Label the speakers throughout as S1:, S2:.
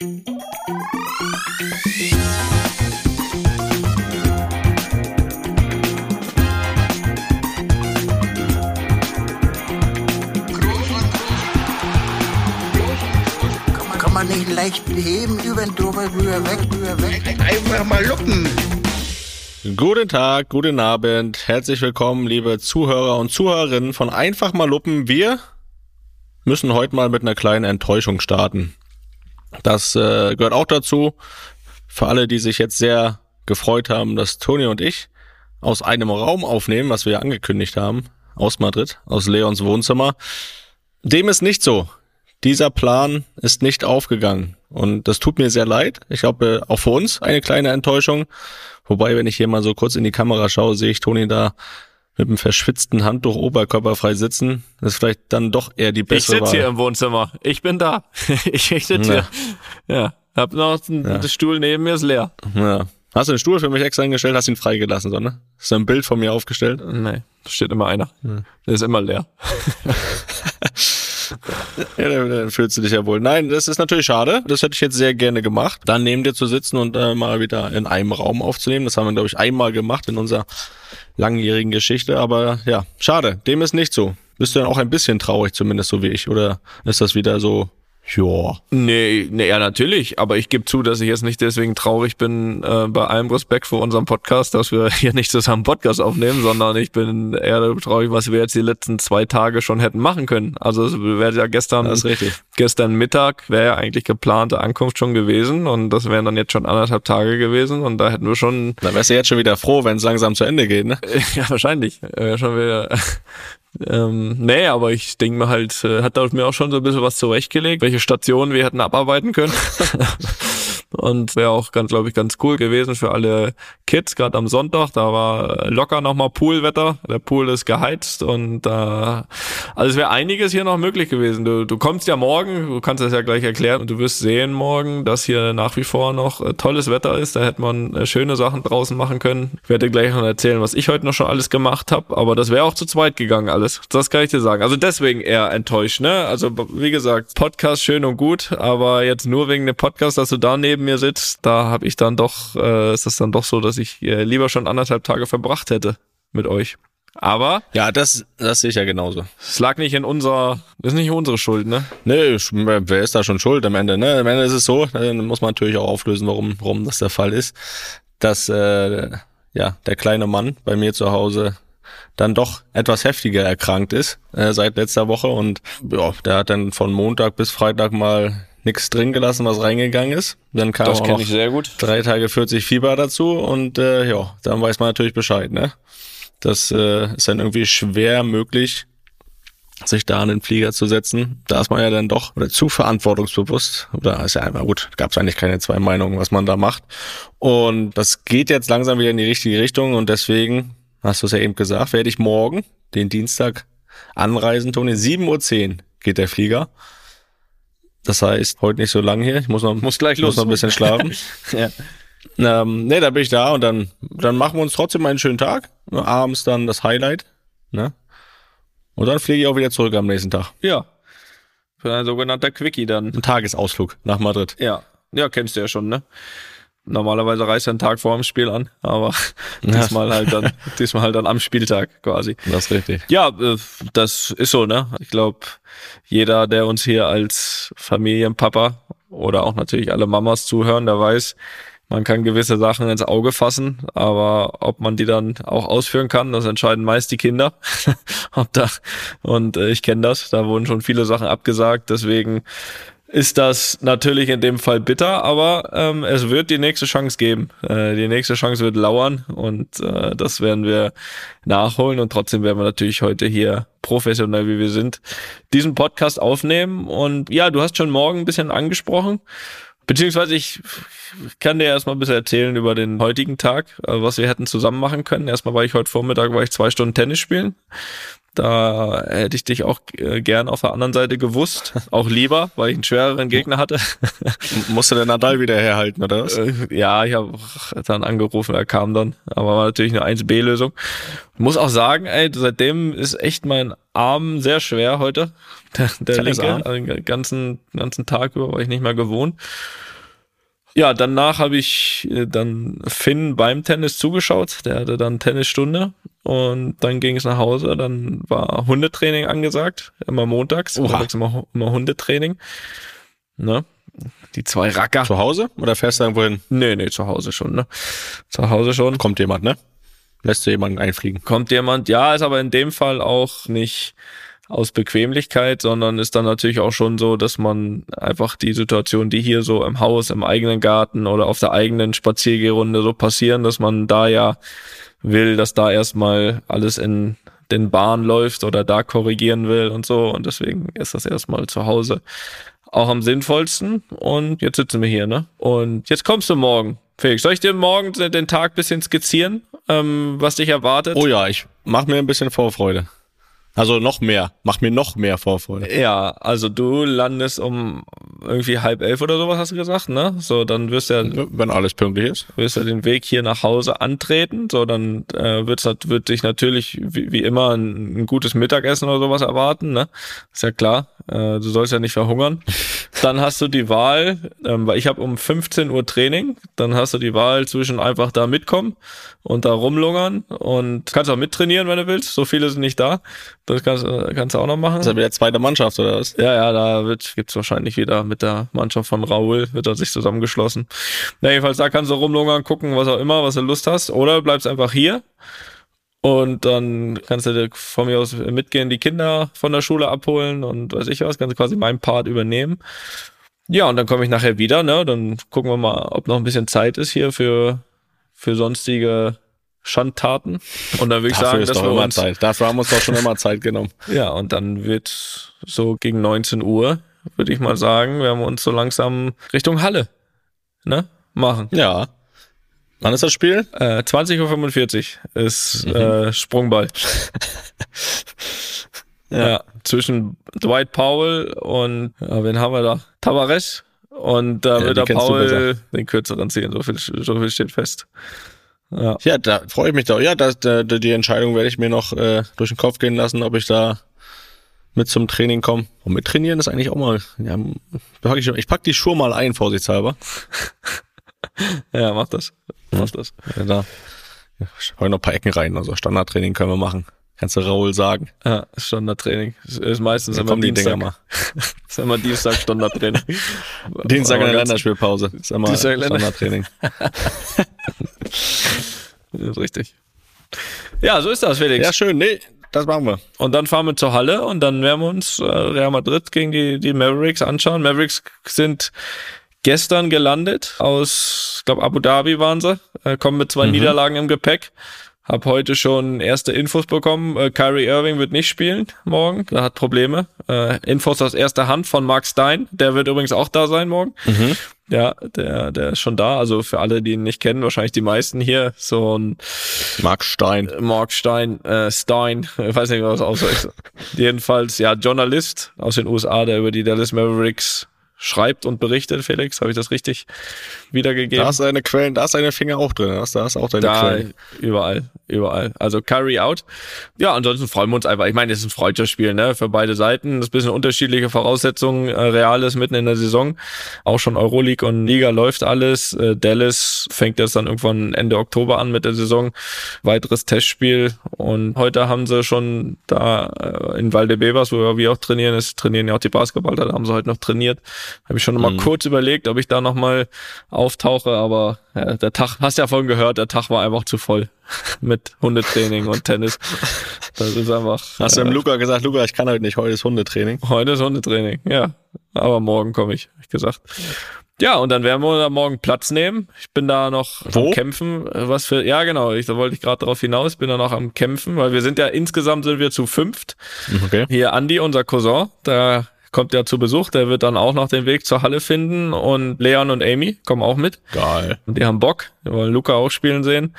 S1: Kann man nicht leicht beheben, über den drüber, rüber, weg, rüber, weg.
S2: Einfach mal luppen.
S3: Guten Tag, guten Abend, herzlich willkommen, liebe Zuhörer und Zuhörerinnen von Einfach mal Luppen. Wir müssen heute mal mit einer kleinen Enttäuschung starten. Das äh, gehört auch dazu. Für alle, die sich jetzt sehr gefreut haben, dass Toni und ich aus einem Raum aufnehmen, was wir angekündigt haben, aus Madrid, aus Leons Wohnzimmer. Dem ist nicht so. Dieser Plan ist nicht aufgegangen. Und das tut mir sehr leid. Ich glaube, auch für uns eine kleine Enttäuschung. Wobei, wenn ich hier mal so kurz in die Kamera schaue, sehe ich Toni da mit einem verschwitzten Handtuch oberkörperfrei sitzen. Ist vielleicht dann doch eher die
S4: Ich
S3: bessere
S4: sitze
S3: Wahl.
S4: hier im Wohnzimmer. Ich bin da. ich ich sitze
S3: Ja.
S4: hier. Ja. Hab noch einen
S3: Ja.
S4: der Stuhl neben mir ist leer.
S3: Ja. Hast du den Stuhl für mich extra hingestellt, hast ihn freigelassen, so, ne? Ist da ein Bild von mir aufgestellt?
S4: Nee, da steht immer einer. Der ist immer leer.
S3: Ja, dann, fühlst du dich ja wohl. Nein, das ist natürlich schade. Das hätte ich jetzt sehr gerne gemacht. Dann neben dir zu sitzen und äh, mal wieder in einem Raum aufzunehmen. Das haben wir, glaube ich, einmal gemacht in unserer langjährigen Geschichte. Aber ja, schade. Dem ist nicht so. Bist du dann auch ein bisschen traurig, zumindest so wie ich? Oder ist das wieder so, ja.
S4: Nee, nee, ja, natürlich. Aber ich gebe zu, dass ich jetzt nicht deswegen traurig bin, äh, bei allem Respekt vor unserem Podcast, dass wir hier nicht zusammen Podcast aufnehmen, sondern ich bin eher traurig, was wir jetzt die letzten zwei Tage schon hätten machen können. Also es wäre ja gestern,
S3: Das ist richtig.
S4: gestern Mittag wäre ja eigentlich geplante Ankunft schon gewesen und das wären dann jetzt schon anderthalb Tage gewesen und da hätten wir schon
S3: Da wärst du jetzt schon wieder froh, wenn es langsam zu Ende geht, ne?
S4: Ja, wahrscheinlich. Äh, schon wieder. Ähm, nee, aber ich denke mir halt, äh, hat da mir auch schon so ein bisschen was zurechtgelegt, welche Stationen wir hätten abarbeiten können. Und wäre auch ganz, glaube ich, ganz cool gewesen für alle Kids, gerade am Sonntag. Da war locker nochmal Poolwetter. Der Pool ist geheizt und da, also es wäre einiges hier noch möglich gewesen. Du, du kommst ja morgen, du kannst das ja gleich erklären und du wirst sehen morgen, dass hier nach wie vor noch äh, tolles Wetter ist. Da hätte man äh, schöne Sachen draußen machen können. Ich werde gleich noch erzählen, was ich heute noch schon alles gemacht habe, aber das wäre auch zu zweit gegangen alles. Das kann ich dir sagen. Also deswegen eher enttäuscht, ne? Also wie gesagt, Podcast schön und gut, aber jetzt nur wegen dem Podcast, dass du da neben mir sitzt, da habe ich dann doch, äh, ist das dann doch so, dass ich äh, lieber schon anderthalb Tage verbracht hätte mit euch. Aber
S3: Ja, das, das sehe ich ja genauso.
S4: es lag nicht in unserer, ist nicht unsere Schuld, ne?
S3: Nee, wer ist da schon schuld am Ende? Ne? Am Ende ist es so, dann muss man natürlich auch auflösen, warum, warum das der Fall ist, dass äh, ja der kleine Mann bei mir zu Hause dann doch etwas heftiger erkrankt ist äh, seit letzter Woche und ja, der hat dann von Montag bis Freitag mal nichts drin gelassen, was reingegangen ist. Dann kam auch noch
S4: sehr gut.
S3: drei Tage 40 Fieber dazu und äh, ja, dann weiß man natürlich Bescheid, ne? Das äh, ist dann irgendwie schwer möglich, sich da an den Flieger zu setzen. Da ist man ja dann doch oder zu verantwortungsbewusst. Oder ist ja einfach gut, gab es eigentlich keine zwei Meinungen, was man da macht. Und das geht jetzt langsam wieder in die richtige Richtung und deswegen, hast du es ja eben gesagt, werde ich morgen, den Dienstag, anreisen, Toni. 7.10 Uhr geht der Flieger. Das heißt, heute nicht so lang hier. Ich muss noch,
S4: Muss gleich
S3: muss
S4: los.
S3: noch ein bisschen schlafen.
S4: Ja.
S3: Ähm, nee, da bin ich da und dann, dann machen wir uns trotzdem einen schönen Tag. Abends dann das Highlight. Ne? Und dann fliege ich auch wieder zurück am nächsten Tag.
S4: Ja. Für ein sogenannter Quickie dann.
S3: Ein Tagesausflug nach Madrid.
S4: Ja. Ja, kennst du ja schon, ne? Normalerweise reist er einen Tag vor dem Spiel an, aber diesmal halt dann, diesmal halt dann am Spieltag quasi.
S3: Das ist richtig.
S4: Ja, äh, das ist so, ne? Ich glaube, jeder, der uns hier als Familienpapa oder auch natürlich alle Mamas zuhören, der weiß, man kann gewisse Sachen ins Auge fassen, aber ob man die dann auch ausführen kann, das entscheiden meist die Kinder. ob da, und äh, ich kenne das, da wurden schon viele Sachen abgesagt, deswegen ist das natürlich in dem Fall bitter, aber ähm, es wird die nächste Chance geben. Äh, die nächste Chance wird lauern und äh, das werden wir nachholen und trotzdem werden wir natürlich heute hier professionell, wie wir sind, diesen Podcast aufnehmen. Und ja, du hast schon morgen ein bisschen angesprochen, beziehungsweise ich kann dir erstmal ein bisschen erzählen über den heutigen Tag, äh, was wir hätten zusammen machen können. Erstmal war ich heute Vormittag, war ich zwei Stunden Tennis spielen. Da hätte ich dich auch äh, gern auf der anderen Seite gewusst. Auch lieber, weil ich einen schwereren Gegner hatte.
S3: Musste der Nadal wieder herhalten, oder was?
S4: Äh, ja, ich habe dann angerufen, er kam dann. Aber war natürlich eine 1B-Lösung. Muss auch sagen, ey, seitdem ist echt mein Arm sehr schwer heute. Der, der linke, den ganzen, ganzen Tag über war ich nicht mehr gewohnt. Ja, danach habe ich äh, dann Finn beim Tennis zugeschaut. Der hatte dann Tennisstunde und dann ging es nach Hause. Dann war Hundetraining angesagt, immer montags.
S3: Oha.
S4: Montags immer, immer Hundetraining. Ne? Die zwei Racker.
S3: Zu Hause oder fährst du irgendwo hin?
S4: Nee, nee, zu Hause schon, ne? Zu Hause schon.
S3: Kommt jemand, ne? Lässt du jemanden einfliegen?
S4: Kommt jemand, ja, ist aber in dem Fall auch nicht aus Bequemlichkeit, sondern ist dann natürlich auch schon so, dass man einfach die Situation, die hier so im Haus, im eigenen Garten oder auf der eigenen Spaziergehrunde so passieren, dass man da ja will, dass da erstmal alles in den Bahn läuft oder da korrigieren will und so. Und deswegen ist das erstmal zu Hause auch am sinnvollsten. Und jetzt sitzen wir hier, ne? Und jetzt kommst du morgen. Felix, soll ich dir morgen den Tag bisschen skizzieren, ähm, was dich erwartet?
S3: Oh ja, ich mach mir ein bisschen Vorfreude. Also noch mehr. Mach mir noch mehr Vorfreude.
S4: Ja, also du landest um irgendwie halb elf oder sowas, hast du gesagt, ne? So, dann wirst du ja,
S3: Wenn alles pünktlich ist.
S4: wirst du den Weg hier nach Hause antreten. So, dann äh, wird's, wird dich natürlich wie, wie immer ein, ein gutes Mittagessen oder sowas erwarten, ne? Ist ja klar. Äh, du sollst ja nicht verhungern. Dann hast du die Wahl, ähm, weil ich habe um 15 Uhr Training, dann hast du die Wahl zwischen einfach da mitkommen und da rumlungern und kannst auch mittrainieren, wenn du willst. So viele sind nicht da. Das kannst, kannst du auch noch machen.
S3: Ist ja wieder zweite Mannschaft oder was?
S4: Ja, ja, da wird, gibt's wahrscheinlich wieder mit der Mannschaft von Raoul, wird er sich zusammengeschlossen. Na, jedenfalls, da kannst du rumlungern, gucken, was auch immer, was du Lust hast. Oder bleibst einfach hier. Und dann kannst du dir von mir aus mitgehen, die Kinder von der Schule abholen und weiß ich was, kannst du quasi meinen Part übernehmen. Ja, und dann komme ich nachher wieder, ne? Dann gucken wir mal, ob noch ein bisschen Zeit ist hier für, für sonstige Schandtaten. Und dann würde ich sagen, dass wir uns,
S3: Zeit. Dafür haben wir uns doch schon immer Zeit genommen.
S4: ja, und dann wird so gegen 19 Uhr, würde ich mal sagen, werden wir uns so langsam Richtung Halle ne, machen.
S3: Ja. Wann ist das Spiel?
S4: Äh, 20.45 Uhr ist äh, Sprungball. ja. zwischen Dwight Powell und, ja, wen haben wir da? Tavares. Und da
S3: Ja,
S4: wird der Paul den kürzeren ziehen, so viel, so viel steht fest. Ja.
S3: Ja, da freue ich mich doch. Ja, das, da, die Entscheidung werde ich mir noch äh, durch den Kopf gehen lassen, ob ich da mit zum Training komme. Und mit trainieren ist eigentlich auch mal. Ja, pack ich, ich pack die Schuhe mal ein, vorsichtshalber.
S4: ja, mach das. Mach das.
S3: Ja, da ja, hau noch ein paar Ecken rein. Also Standardtraining können wir machen. Kannst du Raoul sagen.
S4: Ja, Standardtraining. Ist- Ist meistens
S3: Da
S4: immer
S3: die
S4: Dienstag.
S3: Dinger mal.
S4: Ist immer Dienstag Standardtraining.
S3: Dienstag in der Länderspielpause. Ist immer
S4: Dienstag
S3: Standardtraining.
S4: Richtig. Ja, so ist das, Felix.
S3: Ja, schön. Nee, das machen wir.
S4: Und dann fahren wir zur Halle und dann werden wir uns äh, Real Madrid gegen die, die Mavericks anschauen. Mavericks sind gestern gelandet aus, ich glaube, Abu Dhabi waren sie, äh, kommen mit zwei Niederlagen im Gepäck. Hab heute schon erste Infos bekommen. Äh, Kyrie Irving wird nicht spielen morgen. Er hat Probleme. Äh, Infos aus erster Hand von Mark Stein. Der wird übrigens auch da sein morgen. Ja, der, der ist schon da. Also für alle, die ihn nicht kennen, wahrscheinlich die meisten hier. So ein
S3: Marc Stein.
S4: Mark Stein, äh, Stein, ich weiß nicht, was ausspricht. Jedenfalls, ja, Journalist aus den USA, der über die Dallas Mavericks schreibt und berichtet. Felix, habe ich das richtig wiedergegeben?
S3: Da du deine Quellen, da du deine Finger auch drin. Da hast, da hast du auch deine
S4: da,
S3: Quellen.
S4: überall, überall. Also Carry out. Ja, ansonsten freuen wir uns einfach. Ich meine, es ist ein Freundschaftsspiel, ne, für beide Seiten. Das ist ein bisschen unterschiedliche Voraussetzungen. Äh, Real ist mitten in der Saison. Auch schon Euroleague und Liga läuft alles. Äh, Dallas fängt jetzt dann irgendwann Ende Oktober an mit der Saison. Weiteres Testspiel. Und heute haben sie schon da äh, in Valdebebas, wo wir auch trainieren, es trainieren ja auch die Basketballer, da haben sie heute noch trainiert. Habe ich schon mal kurz überlegt, ob ich da noch mal auftauche, aber ja, der Tag, hast ja vorhin gehört, der Tag war einfach zu voll mit Hundetraining und Tennis. Das ist einfach.
S3: Hast du
S4: äh,
S3: dem Luca gesagt, Luca, ich kann heute nicht, heute ist Hundetraining.
S4: Heute ist Hundetraining, ja. Aber morgen komme ich, hab ich gesagt. Ja, und dann werden wir da morgen Platz nehmen. Ich bin da noch
S3: Wo?
S4: am Kämpfen. äh, Was für, ja, genau, ich, da wollte ich gerade darauf hinaus, bin da noch am Kämpfen, weil wir sind ja insgesamt sind wir zu fünft.
S3: Okay.
S4: Hier Andi, unser Cousin, der kommt ja zu Besuch, der wird dann auch noch den Weg zur Halle finden und Leon und Amy kommen auch mit.
S3: Geil.
S4: Und die haben Bock, die wollen Luca auch spielen sehen.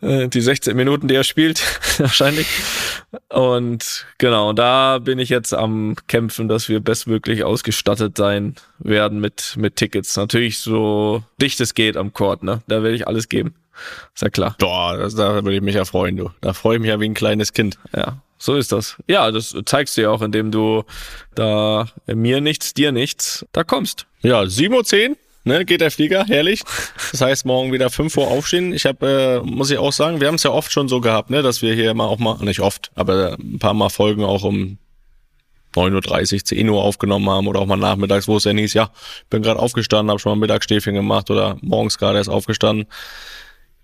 S4: Äh, Die 16 Minuten, die er spielt, wahrscheinlich. Und genau, da bin ich jetzt am Kämpfen, dass wir bestmöglich ausgestattet sein werden mit, mit Tickets. Natürlich so dicht es geht am Court, ne? Da werde ich alles geben. Ist ja klar.
S3: Boah, das, da würde ich mich ja freuen, du. Da freue ich mich ja wie ein kleines Kind.
S4: Ja, so ist das. Ja, das zeigst du ja auch, indem du da mir nichts, dir nichts, da kommst.
S3: Ja, 7.10 Uhr ne, geht der Flieger, herrlich. Das heißt, morgen wieder 5 Uhr aufstehen. Ich habe, äh, muss ich auch sagen, wir haben es ja oft schon so gehabt, ne, dass wir hier immer auch mal, nicht oft, aber ein paar Mal Folgen auch um 9.30 Uhr, 10 Uhr aufgenommen haben oder auch mal nachmittags, wo es dann hieß, ja, bin gerade aufgestanden, habe schon mal Mittagsstäfchen gemacht oder morgens gerade erst aufgestanden.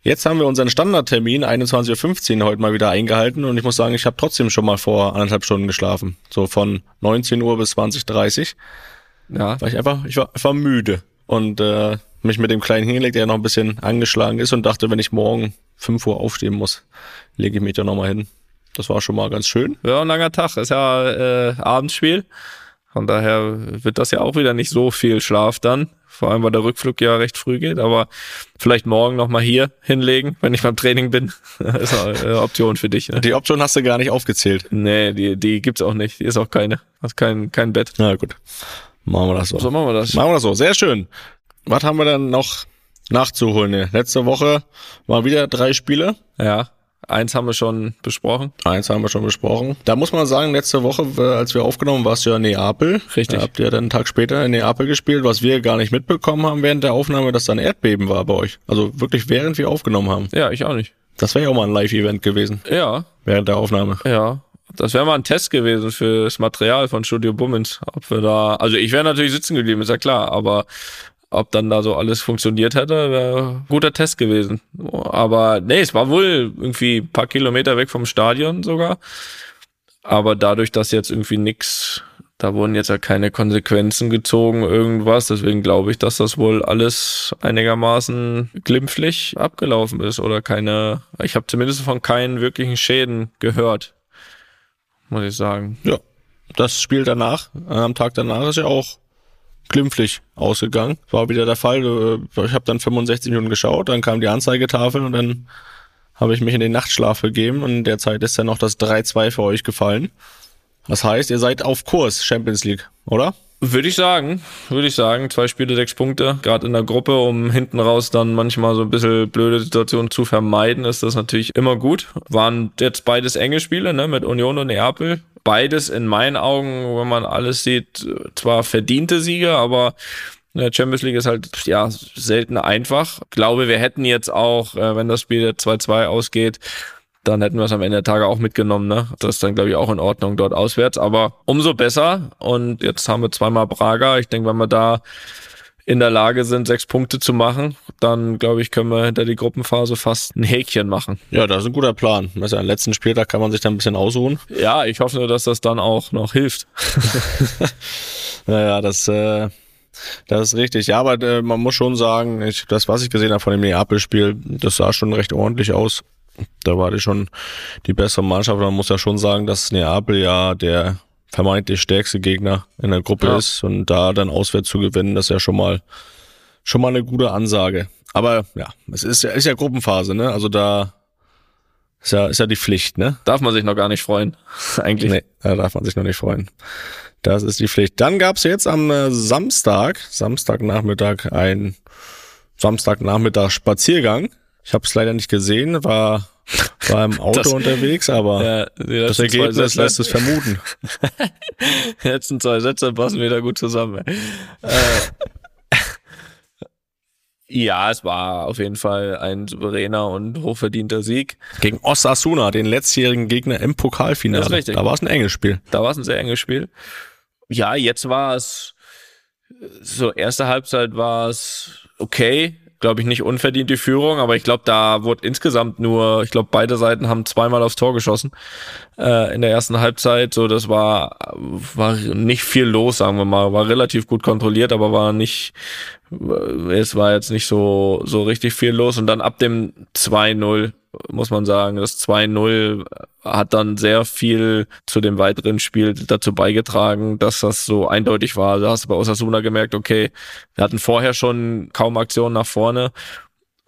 S3: Jetzt haben wir unseren Standardtermin 21.15 Uhr heute mal wieder eingehalten und ich muss sagen, ich habe trotzdem schon mal vor anderthalb Stunden geschlafen. So von 19 Uhr bis 20.30 Uhr. Ja. Weil ich einfach, ich war, ich war müde und äh, mich mit dem Kleinen hingelegt, der noch ein bisschen angeschlagen ist und dachte, wenn ich morgen 5 Uhr aufstehen muss, lege ich mich da nochmal hin. Das war schon mal ganz schön.
S4: Ja, ein langer Tag. Ist ja äh, Abendspiel. Von daher wird das ja auch wieder nicht so viel Schlaf dann. Vor allem, weil der Rückflug ja recht früh geht. Aber vielleicht morgen nochmal hier hinlegen, wenn ich beim Training bin. ist eine Option für dich. Ne?
S3: Die Option hast du gar nicht aufgezählt.
S4: Nee, die, die gibt's auch nicht. Die ist auch keine. Hast kein, kein Bett.
S3: Na gut. Machen wir das so.
S4: So machen wir das.
S3: Machen wir das so. Sehr schön. Was haben wir dann noch nachzuholen? Letzte Woche waren wieder drei Spiele.
S4: Ja. Eins haben wir schon besprochen.
S3: Eins haben wir schon besprochen. Da muss man sagen, letzte Woche, als wir aufgenommen, warst du ja in Neapel.
S4: Richtig.
S3: Da habt ihr dann einen Tag später in Neapel gespielt, was wir gar nicht mitbekommen haben während der Aufnahme, dass da ein Erdbeben war bei euch. Also wirklich während wir aufgenommen haben.
S4: Ja, ich auch nicht.
S3: Das wäre ja auch mal ein Live-Event gewesen.
S4: Ja.
S3: Während der Aufnahme.
S4: Ja. Das wäre mal ein Test gewesen fürs Material von Studio Bummens. Ob wir da, also ich wäre natürlich sitzen geblieben, ist ja klar, aber ob dann da so alles funktioniert hätte, wäre guter Test gewesen. Aber nee, es war wohl irgendwie paar Kilometer weg vom Stadion sogar. Aber dadurch, dass jetzt irgendwie nix, da wurden jetzt ja keine Konsequenzen gezogen, irgendwas. Deswegen glaube ich, dass das wohl alles einigermaßen glimpflich abgelaufen ist oder keine. Ich habe zumindest von keinen wirklichen Schäden gehört, muss ich sagen.
S3: Ja, das Spiel danach, am Tag danach ist ja auch glimpflich ausgegangen. War wieder der Fall. Äh, ich habe dann 65 Minuten geschaut, dann kam die Anzeigetafel und dann habe ich mich in den Nachtschlaf begeben und in der Zeit ist dann noch das 3-2 für euch gefallen. Das heißt, ihr seid auf Kurs Champions League, oder?
S4: Würde ich sagen, würde ich sagen. Zwei Spiele, sechs Punkte. Gerade in der Gruppe, um hinten raus dann manchmal so ein bisschen blöde Situationen zu vermeiden, ist das natürlich immer gut. Waren jetzt beides enge Spiele, ne, mit Union und Neapel beides in meinen Augen, wenn man alles sieht, zwar verdiente Sieger, aber der Champions League ist halt ja selten einfach. Ich glaube, wir hätten jetzt auch, äh, wenn das Spiel 2-2 ausgeht, dann hätten wir es am Ende der Tage auch mitgenommen. Ne? Das ist dann, glaube ich, auch in Ordnung dort auswärts. Aber umso besser. Und jetzt haben wir zweimal Braga. Ich denke, wenn wir da in der Lage sind, sechs Punkte zu machen, dann glaube ich, können wir hinter die Gruppenphase fast ein Häkchen machen.
S3: Ja, das ist ein guter Plan. Also am letzten Spieltag kann man sich dann ein bisschen ausruhen.
S4: Ja, ich hoffe nur, dass das dann auch noch hilft.
S3: naja, das, äh, das ist richtig. Ja, aber äh, man muss schon sagen, ich, das, was ich gesehen habe von dem Neapel-Spiel, das sah schon recht ordentlich aus. Da war die schon die bessere Mannschaft. Man muss ja schon sagen, dass Neapel ja der vermeintlich stärkste Gegner in der Gruppe ja. ist und da dann auswärts zu gewinnen, das ist ja schon mal schon mal eine gute Ansage. Aber ja, es ist ja, ist ja Gruppenphase, ne? Also da ist ja, ist ja die Pflicht, ne?
S4: Darf man sich noch gar nicht freuen, eigentlich. Nee,
S3: da darf man sich noch nicht freuen. Das ist die Pflicht. Dann gab's jetzt am äh, Samstag, Samstagnachmittag, ein Samstagnachmittag Spaziergang. Ich habe es leider nicht gesehen, war war im Auto das, unterwegs, aber ja, das Ergebnis lässt es vermuten.
S4: die letzten zwei Sätze passen wieder gut zusammen. äh, ja, es war auf jeden Fall ein souveräner und hochverdienter Sieg.
S3: Gegen Osasuna, den letztjährigen Gegner im Pokalfinale. Das ist richtig. Da war es ein enges Spiel.
S4: Da war es ein sehr enges Spiel. Ja, jetzt war es so erste Halbzeit war es okay glaube ich, nicht unverdient die Führung, aber ich glaube, da wurde insgesamt nur, ich glaube, beide Seiten haben zweimal aufs Tor geschossen äh, in der ersten Halbzeit. So, das war, war nicht viel los, sagen wir mal. War relativ gut kontrolliert, aber war nicht, es war jetzt nicht so, so richtig viel los. Und dann ab dem 2-0 muss man sagen. Das 2-0 hat dann sehr viel zu dem weiteren Spiel dazu beigetragen, dass das so eindeutig war. Da hast du bei Osasuna gemerkt, okay, wir hatten vorher schon kaum Aktionen nach vorne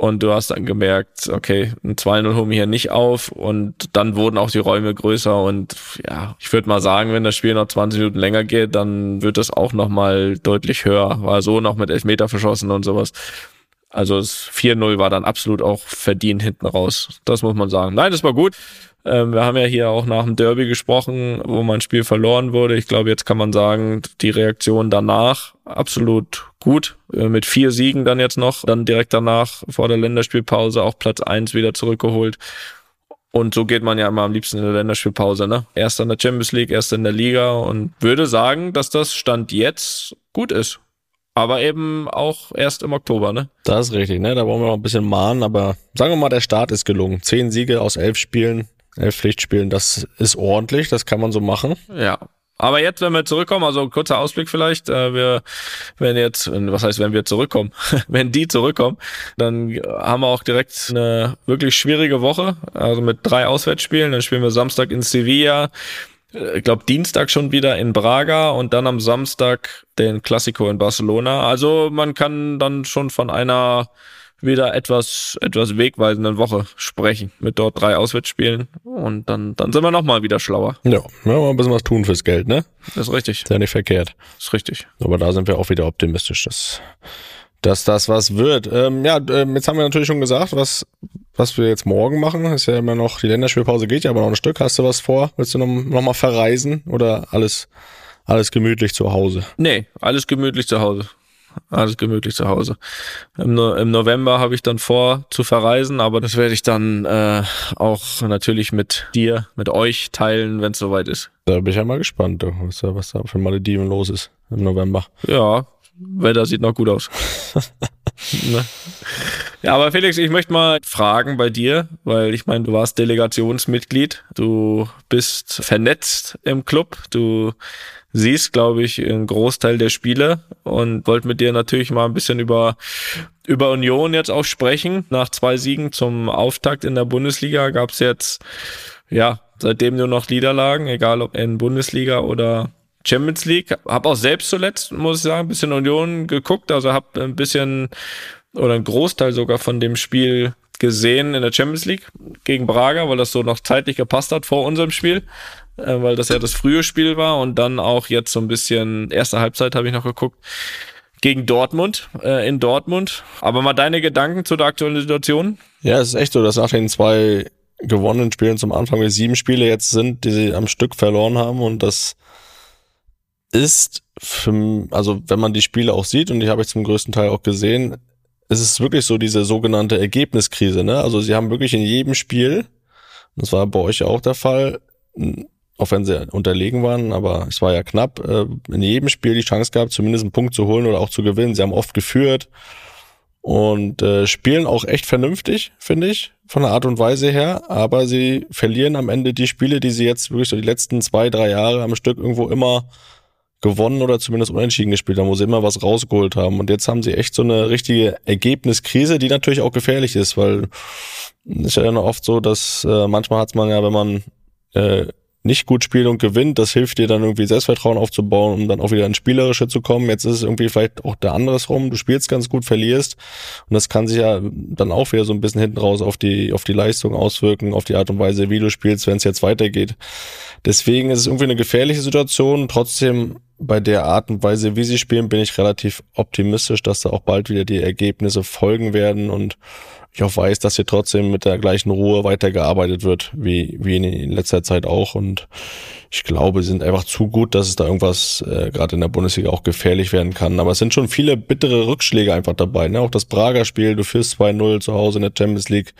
S4: und du hast dann gemerkt, okay, ein 2-0 holen wir hier nicht auf und dann wurden auch die Räume größer und ja, ich würde mal sagen, wenn das Spiel noch 20 Minuten länger geht, dann wird das auch nochmal deutlich höher. War so noch mit Elfmeter verschossen und sowas. Also das 4-0 war dann absolut auch verdient hinten raus. Das muss man sagen. Nein, das war gut. Ähm, wir haben ja hier auch nach dem Derby gesprochen, wo mein Spiel verloren wurde. Ich glaube, jetzt kann man sagen, die Reaktion danach absolut gut. Äh, mit vier Siegen dann jetzt noch, dann direkt danach vor der Länderspielpause auch Platz eins wieder zurückgeholt. Und so geht man ja immer am liebsten in der Länderspielpause, ne? Erst in der Champions League, erst in der Liga und würde sagen, dass das Stand jetzt gut ist. Aber eben auch erst im Oktober, ne?
S3: Das ist richtig, ne? Da wollen wir noch ein bisschen mahnen, aber sagen wir mal, der Start ist gelungen. Zehn Siege aus elf Spielen, elf Pflichtspielen, das ist ordentlich, das kann man so machen.
S4: Ja. Aber jetzt, wenn wir zurückkommen, also kurzer Ausblick vielleicht, äh, wir, wenn jetzt, was heißt, wenn wir zurückkommen, wenn die zurückkommen, dann haben wir auch direkt eine wirklich schwierige Woche, also mit drei Auswärtsspielen, dann spielen wir Samstag in Sevilla, ich glaube Dienstag schon wieder in Braga und dann am Samstag den Classico in Barcelona. Also man kann dann schon von einer wieder etwas, etwas wegweisenden Woche sprechen. Mit dort drei Auswärtsspielen. Und dann, dann sind wir nochmal wieder schlauer.
S3: Ja, wir mal ein bisschen was tun fürs Geld, ne?
S4: Das ist richtig.
S3: Ist ja nicht verkehrt.
S4: Das ist richtig.
S3: Aber da sind wir auch wieder optimistisch, dass, dass das was wird. Ähm, ja, ähm, jetzt haben wir natürlich schon gesagt, was, was wir jetzt morgen machen. Ist ja immer noch, die Länderspielpause geht ja aber noch ein Stück. Hast du was vor? Willst du noch, noch mal verreisen oder alles, alles gemütlich zu Hause?
S4: Nee, alles gemütlich zu Hause alles gemütlich zu Hause. Im, no im November habe ich dann vor zu verreisen, aber das werde ich dann äh, auch natürlich mit dir, mit euch teilen, wenn es soweit ist.
S3: Da bin ich ja mal gespannt, was, was da für Malediven los ist im November.
S4: Ja, Wetter sieht noch gut aus. ne? Ja, aber Felix, ich möchte mal fragen bei dir, weil ich meine, du warst Delegationsmitglied, du bist vernetzt im Club, du siehst, glaube ich, einen Großteil der Spiele und wollte mit dir natürlich mal ein bisschen über, über Union jetzt auch sprechen. Nach zwei Siegen zum Auftakt in der Bundesliga gab es jetzt, ja, seitdem nur noch Niederlagen, egal ob in Bundesliga oder Champions League. Hab auch selbst zuletzt, muss ich sagen, ein bisschen Union geguckt, also hab ein bisschen oder ein Großteil sogar von dem Spiel gesehen in der Champions League gegen Braga, weil das so noch zeitlich gepasst hat vor unserem Spiel äh, weil das ja das frühe Spiel war und dann auch jetzt so ein bisschen, erste Halbzeit habe ich noch geguckt, gegen Dortmund, äh, in Dortmund. Aber mal deine Gedanken zu der aktuellen Situation?
S3: Ja, es ist echt so, dass nach den zwei gewonnenen Spielen zum Anfang wir sieben Spiele jetzt sind, die sie am Stück verloren haben und das ist für, also wenn man die Spiele auch sieht und die habe ich zum größten Teil auch gesehen, es ist wirklich so diese sogenannte Ergebniskrise, ne? Also sie haben wirklich in jedem Spiel, das war bei euch ja auch der Fall, auch wenn sie unterlegen waren, aber es war ja knapp, äh, in jedem Spiel die Chance gehabt, zumindest einen Punkt zu holen oder auch zu gewinnen. Sie haben oft geführt und äh, spielen auch echt vernünftig, finde ich, von der Art und Weise her, aber sie verlieren am Ende die Spiele, die sie jetzt wirklich so die letzten zwei, drei Jahre am Stück irgendwo immer gewonnen oder zumindest unentschieden gespielt haben, wo sie immer was rausgeholt haben. Und jetzt haben sie echt so eine richtige Ergebniskrise, die natürlich auch gefährlich ist, weil es ist ja noch oft so, dass äh, manchmal hat man ja, wenn man äh, nicht gut spielt und gewinnt, das hilft dir dann irgendwie Selbstvertrauen aufzubauen, um dann auch wieder ins Spielerische zu kommen. Jetzt ist es irgendwie vielleicht auch der anderes rum. Du spielst ganz gut, verlierst. Und das kann sich ja dann auch wieder so ein bisschen hinten raus auf die, auf die Leistung auswirken, auf die Art und Weise, wie du spielst, wenn es jetzt weitergeht. Deswegen ist es irgendwie eine gefährliche Situation. Trotzdem bei der Art und Weise, wie sie spielen, bin ich relativ optimistisch, dass da auch bald wieder die Ergebnisse folgen werden und ich auch weiß, dass hier trotzdem mit der gleichen Ruhe weitergearbeitet wird, wie, wie in letzter Zeit auch. Und ich glaube, sie sind einfach zu gut, dass es da irgendwas äh, gerade in der Bundesliga auch gefährlich werden kann. Aber es sind schon viele bittere Rückschläge einfach dabei. Ne? Auch das Prager Spiel, du führst 2-0 zu Hause in der Champions League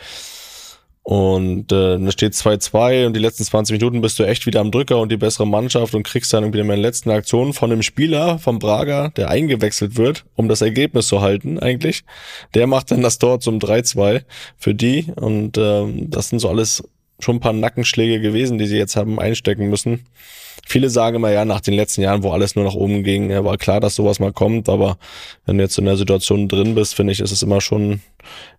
S3: und äh, da steht 2-2 und die letzten 20 Minuten bist du echt wieder am Drücker und die bessere Mannschaft und kriegst dann irgendwie in den letzten Aktionen von einem Spieler, vom Braga, der eingewechselt wird, um das Ergebnis zu halten eigentlich. Der macht dann das Tor zum 3-2 für die und ähm, das sind so alles schon ein paar Nackenschläge gewesen, die sie jetzt haben einstecken müssen. Viele sagen immer, ja, nach den letzten Jahren, wo alles nur nach oben ging, war klar, dass sowas mal kommt, aber wenn du jetzt in der Situation drin bist, finde ich, ist es immer schon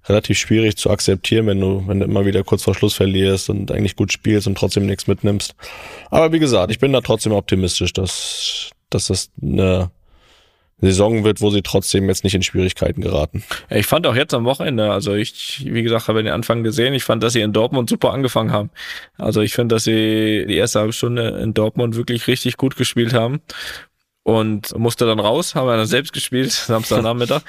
S3: relativ schwierig zu akzeptieren, wenn du, wenn du immer wieder kurz vor Schluss verlierst und eigentlich gut spielst und trotzdem nichts mitnimmst. Aber wie gesagt, ich bin da trotzdem optimistisch, dass, dass das eine Saison wird, wo sie trotzdem jetzt nicht in Schwierigkeiten geraten.
S4: Ich fand auch jetzt am Wochenende, also ich, wie gesagt, habe den Anfang gesehen, ich fand, dass sie in Dortmund super angefangen haben. Also ich finde, dass sie die erste halbe Stunde in Dortmund wirklich richtig gut gespielt haben. Und musste dann raus, haben wir dann selbst gespielt, Samstagnachmittag.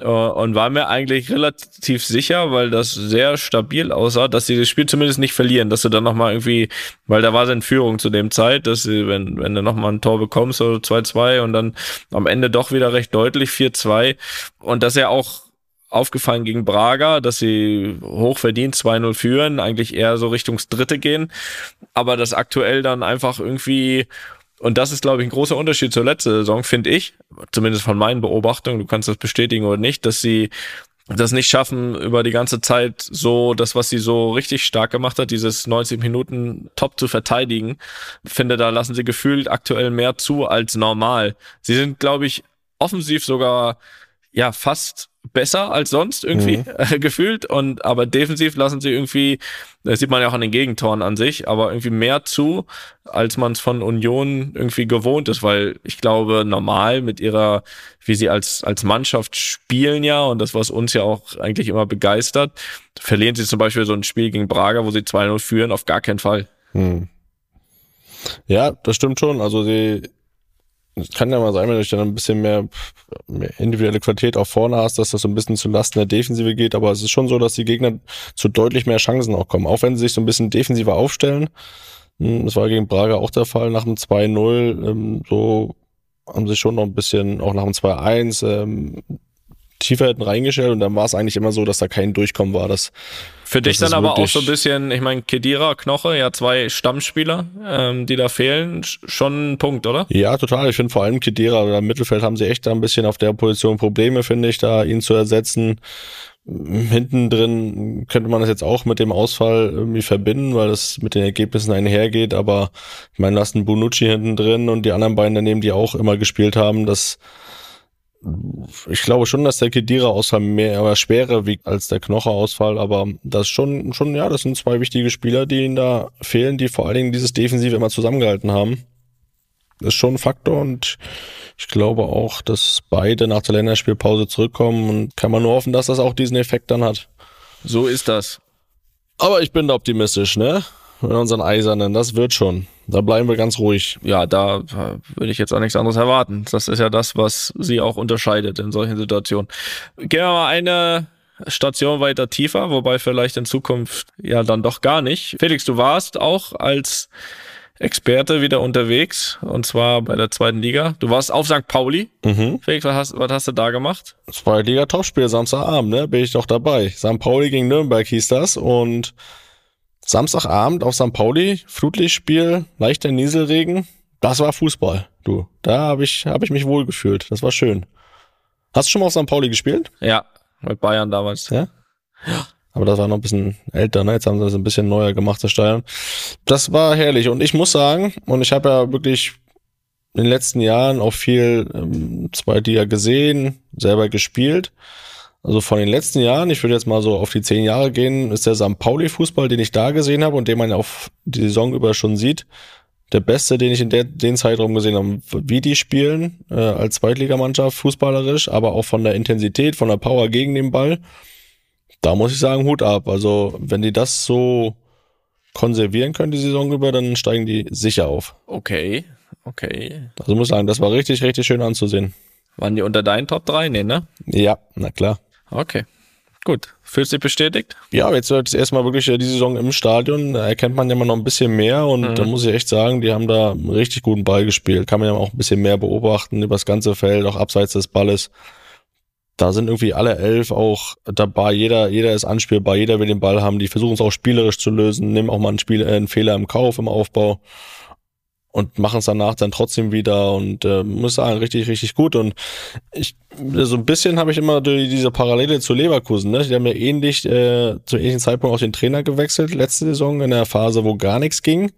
S4: Äh, und war mir eigentlich relativ sicher, weil das sehr stabil aussah, dass sie das Spiel zumindest nicht verlieren, dass du dann nochmal irgendwie, weil da war sie in Führung zu dem Zeit, dass sie, wenn, wenn du nochmal ein Tor bekommst, so 2-2 und dann am Ende doch wieder recht deutlich 4-2 und dass er auch aufgefallen gegen Braga, dass sie hoch verdient 2-0 führen, eigentlich eher so Richtungs Dritte gehen, aber das aktuell dann einfach irgendwie und das ist, glaube ich, ein großer Unterschied zur letzten Saison, finde ich, zumindest von meinen Beobachtungen, du kannst das bestätigen oder nicht, dass sie das nicht schaffen, über die ganze Zeit so das, was sie so richtig stark gemacht hat, dieses 90 Minuten top zu verteidigen. Finde, da lassen sie gefühlt aktuell mehr zu als normal. Sie sind, glaube ich, offensiv sogar ja fast besser als sonst irgendwie mhm. äh, gefühlt und aber defensiv lassen sie irgendwie das sieht man ja auch an den Gegentoren an sich aber irgendwie mehr zu als man es von Union irgendwie gewohnt ist weil ich glaube normal mit ihrer wie sie als als Mannschaft spielen ja und das was uns ja auch eigentlich immer begeistert verlieren sie zum Beispiel so ein Spiel gegen Braga wo sie 2-0 führen auf gar keinen Fall mhm.
S3: ja das stimmt schon also sie es kann ja mal sein, wenn du dann ein bisschen mehr, mehr individuelle Qualität auch vorne hast, dass das so ein bisschen zu Lasten der Defensive geht. Aber es ist schon so, dass die Gegner zu deutlich mehr Chancen auch kommen. Auch wenn sie sich so ein bisschen defensiver aufstellen. Hm, das war gegen Braga auch der Fall nach dem 2-0. Ähm, so haben sie schon noch ein bisschen, auch nach dem 2-1, tiefer hätten reingestellt und dann war es eigentlich immer so, dass da kein Durchkommen war. Das,
S4: Für dich dann aber auch so ein bisschen, ich meine, Kedira, Knoche, ja zwei Stammspieler, ähm, die da fehlen, schon ein Punkt, oder?
S3: Ja, total. Ich finde vor allem Kedira oder im Mittelfeld haben sie echt da ein bisschen auf der Position Probleme, finde ich, da ihn zu ersetzen. Hinten drin könnte man das jetzt auch mit dem Ausfall irgendwie verbinden, weil das mit den Ergebnissen einhergeht, aber ich meine, lassen Bonucci hinten drin und die anderen beiden daneben, die auch immer gespielt haben, das ich glaube schon, dass der Kedira-Ausfall mehr schwerer wiegt als der Knoche-Ausfall, aber das schon, schon, ja, das sind zwei wichtige Spieler, die ihnen da fehlen, die vor allen Dingen dieses Defensive immer zusammengehalten haben. Das ist schon ein Faktor und ich glaube auch, dass beide nach der Länderspielpause zurückkommen und kann man nur hoffen, dass das auch diesen Effekt dann hat.
S4: So ist das.
S3: Aber ich bin da optimistisch, ne? Mit unseren Eisernen, das wird schon. Da bleiben wir ganz ruhig.
S4: Ja, da würde ich jetzt auch nichts anderes erwarten. Das ist ja das, was sie auch unterscheidet in solchen Situationen. Gehen wir mal eine Station weiter tiefer, wobei vielleicht in Zukunft ja dann doch gar nicht. Felix, du warst auch als Experte wieder unterwegs und zwar bei der zweiten Liga. Du warst auf St. Pauli. Mhm. Felix, was hast, was hast du da gemacht?
S3: Zweite Liga Topspiel Samstagabend, ne? Bin ich doch dabei. St. Pauli gegen Nürnberg hieß das und Samstagabend auf St. Pauli, Flutlichtspiel, leichter Nieselregen. Das war Fußball, du. Da habe ich, hab ich mich wohl gefühlt. Das war schön. Hast du schon mal auf St. Pauli gespielt?
S4: Ja, mit Bayern damals.
S3: Ja? Ja. Aber das war noch ein bisschen älter, ne? Jetzt haben sie das ein bisschen neuer gemacht, das Steuern. Das war herrlich. Und ich muss sagen, und ich habe ja wirklich in den letzten Jahren auch viel ähm, Zweitliga gesehen, selber gespielt. Also von den letzten Jahren, ich würde jetzt mal so auf die zehn Jahre gehen, ist der St. Pauli-Fußball, den ich da gesehen habe und den man auf die Saison über schon sieht, der beste, den ich in der, den Zeitraum gesehen habe, wie die spielen, äh, als Zweitligamannschaft, fußballerisch, aber auch von der Intensität, von der Power gegen den Ball. Da muss ich sagen, Hut ab. Also, wenn die das so konservieren können, die Saison über, dann steigen die sicher auf.
S4: Okay, okay.
S3: Also muss ich sagen, das war richtig, richtig schön anzusehen.
S4: Waren die unter deinen Top 3? Nee, ne?
S3: Ja, na klar.
S4: Okay. Gut. Fühlst du dich bestätigt?
S3: Ja, jetzt wird es erstmal wirklich die Saison im Stadion. Da erkennt man ja immer noch ein bisschen mehr und mhm. da muss ich echt sagen, die haben da einen richtig guten Ball gespielt. Kann man ja auch ein bisschen mehr beobachten über das ganze Feld, auch abseits des Balles. Da sind irgendwie alle elf auch dabei. Jeder, jeder ist anspielbar, jeder will den Ball haben. Die versuchen es auch spielerisch zu lösen, nehmen auch mal einen, Spiel, äh, einen Fehler im Kauf, im Aufbau und machen es danach dann trotzdem wieder und äh, muss sagen, richtig, richtig gut. Und ich, so ein bisschen habe ich immer diese Parallele zu Leverkusen, ne? Die haben ja ähnlich, äh, zu ähnlichen Zeitpunkt auch den Trainer gewechselt, letzte Saison in der Phase, wo gar nichts ging.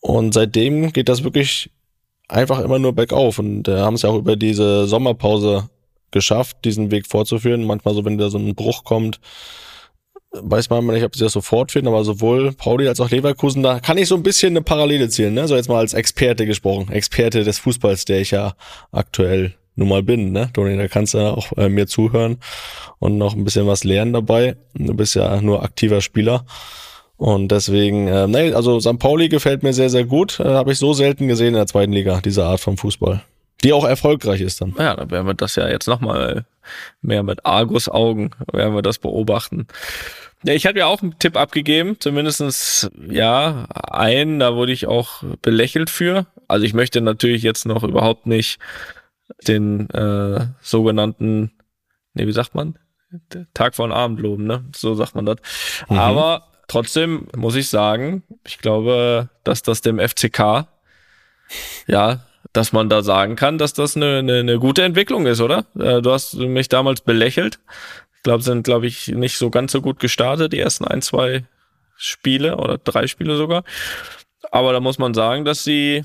S3: Und seitdem geht das wirklich einfach immer nur bergauf. Und äh, haben es ja auch über diese Sommerpause geschafft, diesen Weg fortzuführen. Manchmal so, wenn da so ein Bruch kommt, weiß man nicht, ob sie das sofort finden, aber sowohl Pauli als auch Leverkusen, da kann ich so ein bisschen eine Parallele zielen, ne? So jetzt mal als Experte gesprochen, Experte des Fußballs, der ich ja aktuell nun mal bin, ne? Toni, da kannst du auch äh, mir zuhören und noch ein bisschen was lernen dabei. Du bist ja nur aktiver Spieler. Und deswegen, äh, nee, also St. Pauli gefällt mir sehr, sehr gut. Äh, Habe ich so selten gesehen in der zweiten Liga, diese Art von Fußball. Die auch erfolgreich ist dann.
S4: Ja, dann werden wir das ja jetzt nochmal mehr mit Argus-Augen, werden wir das beobachten. Ja, ich hatte ja auch einen Tipp abgegeben, zumindestens ja, einen, da wurde ich auch belächelt für. Also ich möchte natürlich jetzt noch überhaupt nicht den äh, sogenannten, nee, wie sagt man? Tag vor den Abend loben, ne? So sagt man das. Mhm. Aber trotzdem muss ich sagen, ich glaube, dass das dem FCK, ja, dass man da sagen kann, dass das eine, eine, eine gute Entwicklung ist, oder? Äh, du hast mich damals belächelt. Ich glaube, sind, glaube ich, nicht so ganz so gut gestartet, die ersten ein, zwei Spiele oder drei Spiele sogar. Aber da muss man sagen, dass sie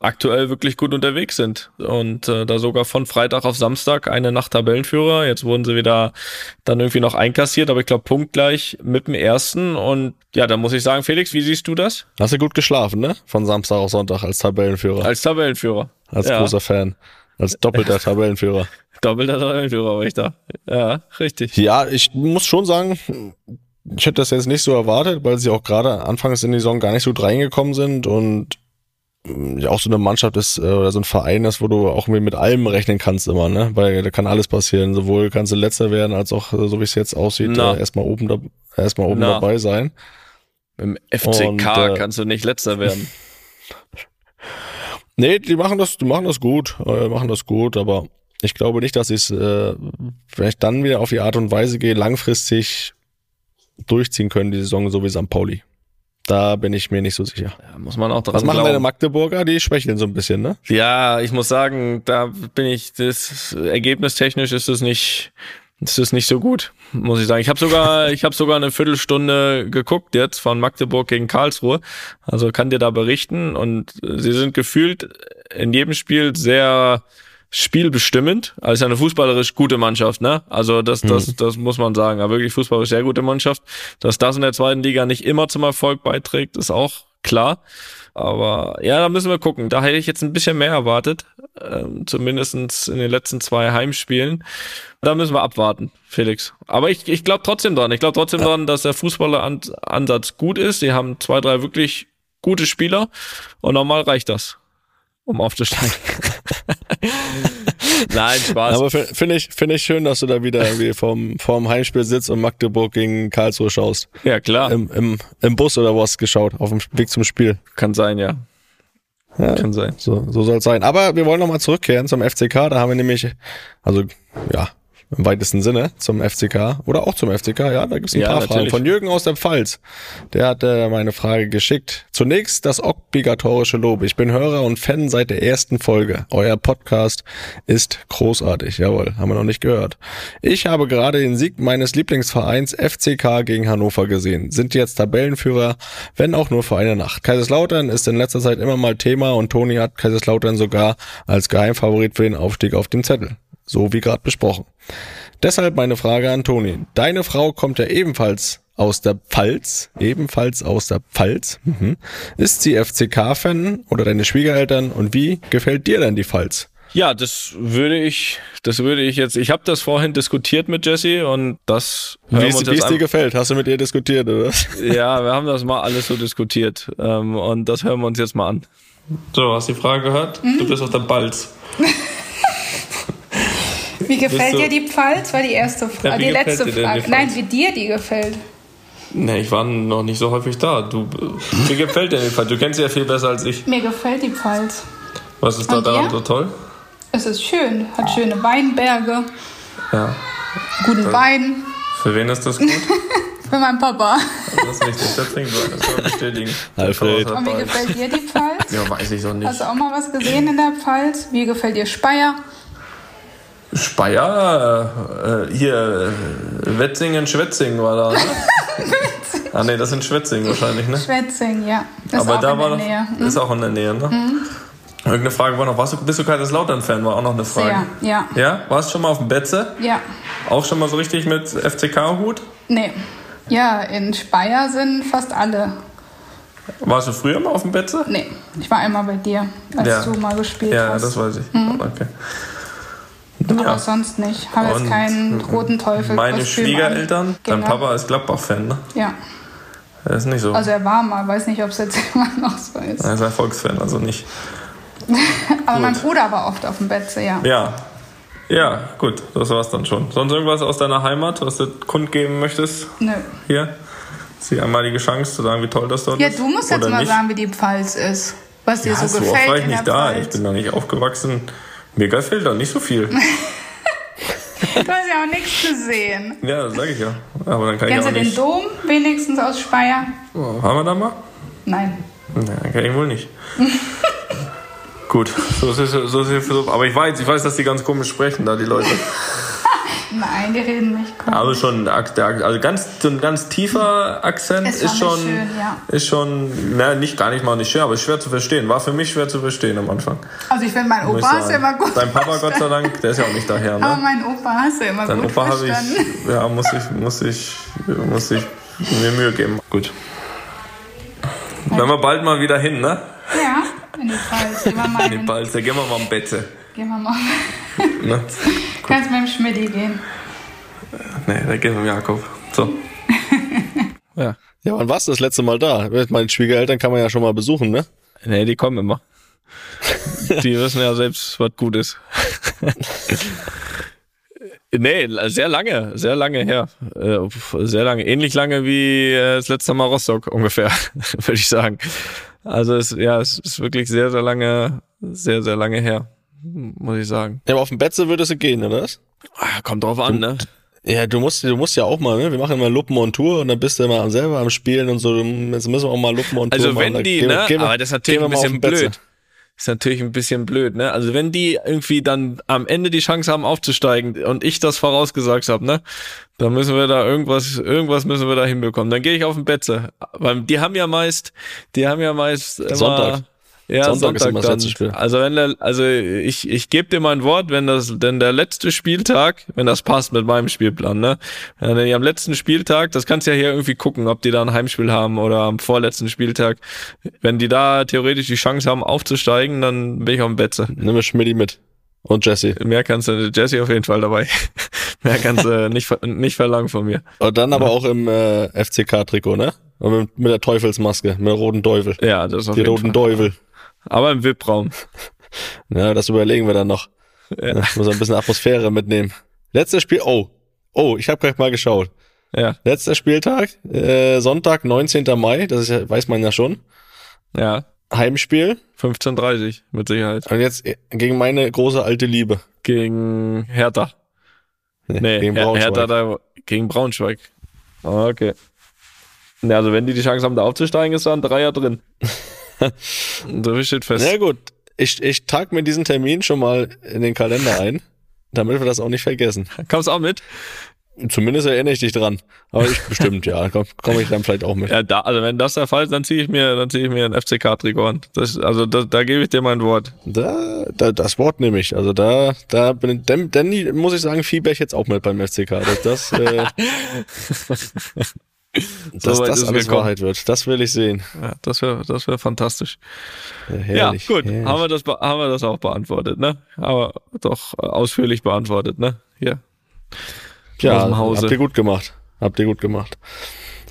S4: aktuell wirklich gut unterwegs sind und äh, da sogar von Freitag auf Samstag eine Nacht Tabellenführer. Jetzt wurden sie wieder dann irgendwie noch einkassiert, aber ich glaube punktgleich mit dem ersten und ja, da muss ich sagen, Felix, wie siehst du das?
S3: Hast du gut geschlafen, ne? Von Samstag auf Sonntag als Tabellenführer.
S4: Als Tabellenführer.
S3: Als ja. großer Fan. Als doppelter Tabellenführer.
S4: doppelter Tabellenführer war ich da. Ja, richtig.
S3: Ja, ich muss schon sagen, ich hätte das jetzt nicht so erwartet, weil sie auch gerade anfangs in die Saison gar nicht so reingekommen sind und ja auch so eine Mannschaft ist äh, oder so ein Verein ist, wo du auch mit allem rechnen kannst immer, ne? Weil da kann alles passieren. Sowohl kannst du letzter werden, als auch, äh, so wie es jetzt aussieht, Na. äh, erstmal oben, da, erstmal oben dabei sein.
S4: Im FCK Und, äh, kannst du nicht letzter werden.
S3: nee, die machen das, die machen das gut, äh, machen das gut, aber ich glaube nicht, dass sie es, äh, wenn ich dann wieder auf die Art und Weise gehe, langfristig durchziehen können, die Saison, so wie St. Pauli. Da bin ich mir nicht so sicher.
S4: Ja, muss man auch dran
S3: Was machen glauben. deine Magdeburger? Die schwächeln so ein bisschen, ne?
S4: Ja, ich muss sagen, da bin ich, das ergebnistechnisch ist es nicht, ist es nicht so gut, muss ich sagen. Ich habe sogar, ich habe sogar eine Viertelstunde geguckt jetzt von Magdeburg gegen Karlsruhe. Also kann dir da berichten und sie sind gefühlt in jedem Spiel sehr spielbestimmend, als eine fußballerisch gute Mannschaft, ne? Also das, das, mhm. das muss man sagen. Aber wirklich fußballerisch sehr gute Mannschaft. Dass das in der zweiten Liga nicht immer zum Erfolg beiträgt, ist auch klar. Aber ja, da müssen wir gucken. Da hätte ich jetzt ein bisschen mehr erwartet. Ähm, zumindestens in den letzten zwei Heimspielen. Da müssen wir abwarten, Felix. Aber ich, ich glaube trotzdem dran. Ich glaube trotzdem dran, dass der Fußballeransatz gut ist. Sie haben zwei, drei wirklich gute Spieler. Und normal reicht das um aufzusteigen. Nein, Spaß.
S3: Aber finde ich, finde ich schön, dass du da wieder irgendwie vorm, vorm Heimspiel sitzt und Magdeburg gegen Karlsruhe schaust.
S4: Ja, klar.
S3: Im, im, im Bus oder wo hast du geschaut? Auf dem Weg zum Spiel.
S4: Kann sein, ja.
S3: ja Kann sein. So, so soll es sein. Aber wir wollen nochmal zurückkehren zum FCK. Da haben wir nämlich, also, ja, im weitesten Sinne zum FCK oder auch zum FCK. Ja, da gibt es ein ja, paar natürlich. Fragen von Jürgen aus der Pfalz. Der hat äh, meine Frage geschickt. Zunächst das obligatorische Lob. Ich bin Hörer und Fan seit der ersten Folge. Euer Podcast ist großartig. Jawohl, haben wir noch nicht gehört. Ich habe gerade den Sieg meines Lieblingsvereins FCK gegen Hannover gesehen. Sind jetzt Tabellenführer, wenn auch nur für eine Nacht. Kaiserslautern ist in letzter Zeit immer mal Thema und Toni hat Kaiserslautern sogar als Geheimfavorit für den Aufstieg auf dem Zettel so wie gerade besprochen. Deshalb meine Frage an Toni. Deine Frau kommt ja ebenfalls aus der Pfalz, ebenfalls aus der Pfalz. Mhm. Ist sie FCK-Fan oder deine Schwiegereltern und wie gefällt dir denn die Pfalz?
S4: Ja, das würde ich, das würde ich jetzt. Ich habe das vorhin diskutiert mit Jesse und das.
S3: Wie es dir gefällt? Hast du mit ihr diskutiert oder?
S4: Ja, wir haben das mal alles so diskutiert ähm, und das hören wir uns jetzt mal an. So, hast du die Frage gehört? Mhm. Du bist aus der Balz.
S2: Wie gefällt dir die Pfalz? War die erste Frage, ja, die letzte Frage. Nein, wie dir die gefällt.
S4: Nee, ich war noch nicht so häufig da. Du, mir gefällt dir die Pfalz. Du kennst sie ja viel besser als ich.
S2: Mir gefällt die Pfalz.
S4: Was ist da daran so toll?
S2: Es ist schön. Hat schöne Weinberge.
S4: Ja.
S2: Guten für, Wein.
S4: Für wen ist das gut?
S2: für meinen Papa.
S4: Das ist richtig. Das so. Das soll bestätigen.
S3: Alfred.
S2: Und wie gefällt dir die Pfalz?
S4: Ja, weiß ich doch nicht.
S2: Hast du auch mal was gesehen in der Pfalz? Wie gefällt dir Speyer?
S4: Speyer, äh, hier, Wetzingen, Schwetzingen war da, ne? ah ne, das sind Schwetzingen wahrscheinlich, ne?
S2: Schwetzingen, ja.
S4: Das Aber da war mhm. ist auch in der Nähe, ne? Mhm. Irgendeine Frage war noch, warst du, bist du Kaiserslautern-Fan? War auch noch eine Frage.
S2: Sehr, ja.
S4: Ja? Warst du schon mal auf dem Betze?
S2: Ja.
S4: Auch schon mal so richtig mit FCK-Hut?
S2: Nee. Ja, in Speyer sind fast alle.
S4: Warst du früher mal auf dem Betze?
S2: Nee, ich war einmal bei dir, als ja. du mal gespielt
S4: ja,
S2: hast.
S4: Ja, das weiß ich. Mhm. Okay.
S2: Aber ja. sonst nicht. Haben jetzt keinen roten Teufel.
S4: Meine Schwiegereltern, dein Papa ist Gladbach-Fan, ne?
S2: Ja.
S4: Er ist nicht so.
S2: Also er war mal, weiß nicht, ob es jetzt immer noch so ist.
S4: Er ist ein Volksfan, also nicht.
S2: Aber gut. mein Bruder war oft auf dem Bett, ja.
S4: Ja. Ja, gut, das war's dann schon. Sonst irgendwas aus deiner Heimat, was du kundgeben möchtest?
S2: Nö.
S4: Hier? Ist die einmalige Chance zu sagen, wie toll das dort
S2: ja,
S4: ist?
S2: Ja, du musst jetzt mal nicht? sagen, wie die Pfalz ist. Was dir ja, so, so gefällt.
S4: Oft war ich nicht da. Pfalz. Ich bin da nicht aufgewachsen. Mir gefällt da nicht so viel.
S2: du hast ja auch nichts gesehen.
S4: Ja, das sag ich ja. Aber dann kann
S2: Kennst
S4: ich
S2: auch du den Dom wenigstens aus Speyer?
S4: Oh, haben wir da mal?
S2: Nein.
S4: Nein, kann ich wohl nicht. Gut, so ist, es, so ist es, aber ich weiß, ich weiß, dass die ganz komisch sprechen, da die Leute.
S2: Nein, die reden nicht
S4: komisch. Aber schon, also ganz, so ein ganz tiefer Akzent ist schon, schön, ja. ist schon, na, nicht, gar nicht mal nicht schön, aber ist schwer zu verstehen. War für mich schwer zu verstehen am Anfang.
S2: Also ich finde, mein Opa ist ja immer gut.
S4: Dein Papa, Gott sei Dank, der ist ja auch nicht daher, ne?
S2: Aber mein Opa hast ja immer Dein gut Opa verstanden.
S4: Ich, ja, muss ich, muss ich, muss ich mir Mühe geben. Gut. Wenn wir bald mal wieder hin, ne?
S2: Ja. In die Pfalz. Gehen wir mal
S4: in die Pfalz, da gehen wir mal am Bette.
S2: Gehen wir mal. Ne? Kannst mit dem Schmidti gehen.
S4: Nee, da gehen wir mit Jakob. So.
S3: ja. Ja, wann warst du das letzte Mal da? Meine Schwiegereltern kann man ja schon mal besuchen, ne?
S4: Nee, die kommen immer. die wissen ja selbst, was gut ist. nee, sehr lange, sehr lange her. Äh, sehr lange, ähnlich lange wie äh, das letzte Mal Rostock ungefähr, würde ich sagen. Also es, ja, es ist wirklich sehr, sehr lange, sehr, sehr lange her, muss ich sagen.
S3: Ja, aber auf dem Betze würde es gehen, oder was?
S4: Ah, kommt drauf an, ne?
S3: Ja, du musst, du musst ja auch mal, ne? Wir machen immer Luppen und Tour und dann bist du immer selber am Spielen und so. Jetzt müssen wir auch mal Luppen und Tour
S4: also machen. Also wenn die, ne? Gehen aber das ist natürlich ein bisschen blöd ist natürlich ein bisschen blöd, ne? Also wenn die irgendwie dann am Ende die Chance haben aufzusteigen und ich das vorausgesagt habe, ne? Dann müssen wir da irgendwas, irgendwas müssen wir da hinbekommen. Dann gehe ich auf den Betze. Weil die haben ja meist, die haben ja meist immer,
S3: Sonntag.
S4: Ja, Sonntag, Sonntag ist immer das letzte Spiel. Also wenn der, also ich, ich gebe dir mein Wort, wenn das, denn der letzte Spieltag, wenn das passt mit meinem Spielplan, ne? Wenn die am letzten Spieltag, das kannst du ja hier irgendwie gucken, ob die da ein Heimspiel haben oder am vorletzten Spieltag. Wenn die da theoretisch die Chance haben aufzusteigen, dann bin ich auf dem Betze.
S3: Nimm mir Schmidti mit. Und Jesse.
S4: Mehr kannst du, Jesse auf jeden Fall dabei. Mehr kannst du nicht, nicht verlangen von mir.
S3: Und dann aber ja. auch im äh, FCK-Trikot, ne? Und mit, mit der Teufelsmaske, mit der roten Teufel.
S4: Ja, das ist auf
S3: Die roten
S4: Fall.
S3: Teufel.
S4: Aber im VIP-Raum.
S3: Ja, das überlegen wir dann noch. Ja. Ja, muss ein bisschen Atmosphäre mitnehmen. Letztes Spiel, oh, oh, ich habe gleich mal geschaut.
S4: Ja.
S3: Letzter Spieltag, äh, Sonntag, 19. Mai, das ist, weiß man ja schon.
S4: Ja.
S3: Heimspiel.
S4: 15.30 mit Sicherheit.
S3: Und jetzt gegen meine große alte Liebe.
S4: Gegen Hertha. Nee, nee gegen Braunschweig. Hertha da, gegen Braunschweig. Okay. Ja, also wenn die die Chance haben, da aufzusteigen, ist da ein Dreier drin. so steht fest.
S3: Na gut, ich, ich trage mir diesen Termin schon mal in den Kalender ein, damit wir das auch nicht vergessen.
S4: Kommst auch mit?
S3: Zumindest erinnere ich dich dran. Aber ich bestimmt, ja. Komme komm ich dann vielleicht auch mit.
S4: Ja, da, also wenn das der Fall ist, dann ziehe ich mir, dann ziehe ich mir ein FCK-Trikot an. Das, also da, da gebe ich dir mein Wort.
S3: Da, da, das Wort nehme ich. Also da, da bin dann, dann muss ich sagen, fieber ich jetzt auch mit beim FCK. Das, das äh, Dass so das alles gekommen. Wahrheit wird, das will ich sehen.
S4: Ja, das wäre das wäre fantastisch. Ja, herrlich, ja gut, herrlich. haben wir das haben wir das auch beantwortet, ne? Aber doch ausführlich beantwortet, ne? Hier.
S3: Ja, habt ihr gut gemacht. Habt ihr gut gemacht.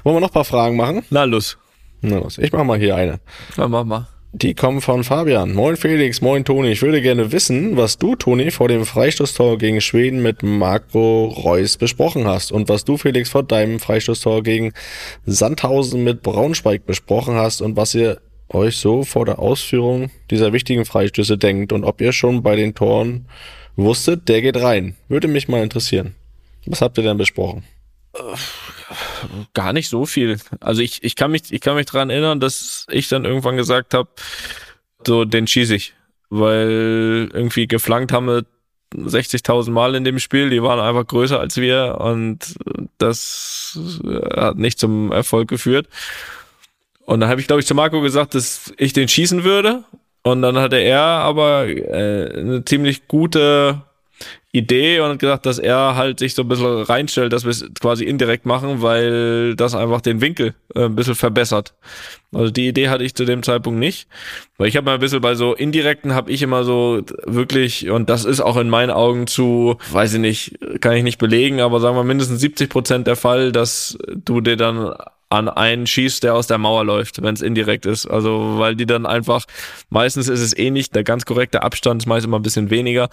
S3: Wollen wir noch ein paar Fragen machen?
S4: Na los.
S3: Na los. Ich mach mal hier eine.
S4: Na mach mal.
S3: Die kommen von Fabian. Moin Felix, moin Toni. Ich würde gerne wissen, was du, Toni, vor dem Freistoßtor gegen Schweden mit Marco Reus besprochen hast und was du, Felix, vor deinem Freistoßtor gegen Sandhausen mit Braunschweig besprochen hast und was ihr euch so vor der Ausführung dieser wichtigen Freistöße denkt und ob ihr schon bei den Toren wusstet, der geht rein. Würde mich mal interessieren. Was habt ihr denn besprochen?
S4: Gar nicht so viel. Also ich, ich kann mich, ich kann mich dran erinnern, dass ich dann irgendwann gesagt habe, so den schieße ich. Weil irgendwie geflankt haben wir 60.000 Mal in dem Spiel, die waren einfach größer als wir und das hat nicht zum Erfolg geführt. Und dann habe ich, glaube ich, zu Marco gesagt, dass ich den schießen würde. Und dann hatte er aber äh, eine ziemlich gute Idee und gesagt, dass er halt sich so ein bisschen reinstellt, dass wir es quasi indirekt machen, weil das einfach den Winkel äh, ein bisschen verbessert. Also die Idee hatte ich zu dem Zeitpunkt nicht, weil ich habe mal ein bisschen bei so indirekten habe ich immer so wirklich und das ist auch in meinen Augen zu, weiß ich nicht, kann ich nicht belegen, aber sagen wir mindestens 70 Prozent der Fall, dass du dir dann an einen schießt, der aus der Mauer läuft, wenn es indirekt ist. Also weil die dann einfach, meistens ist es eh nicht, der ganz korrekte Abstand ist meist immer ein bisschen weniger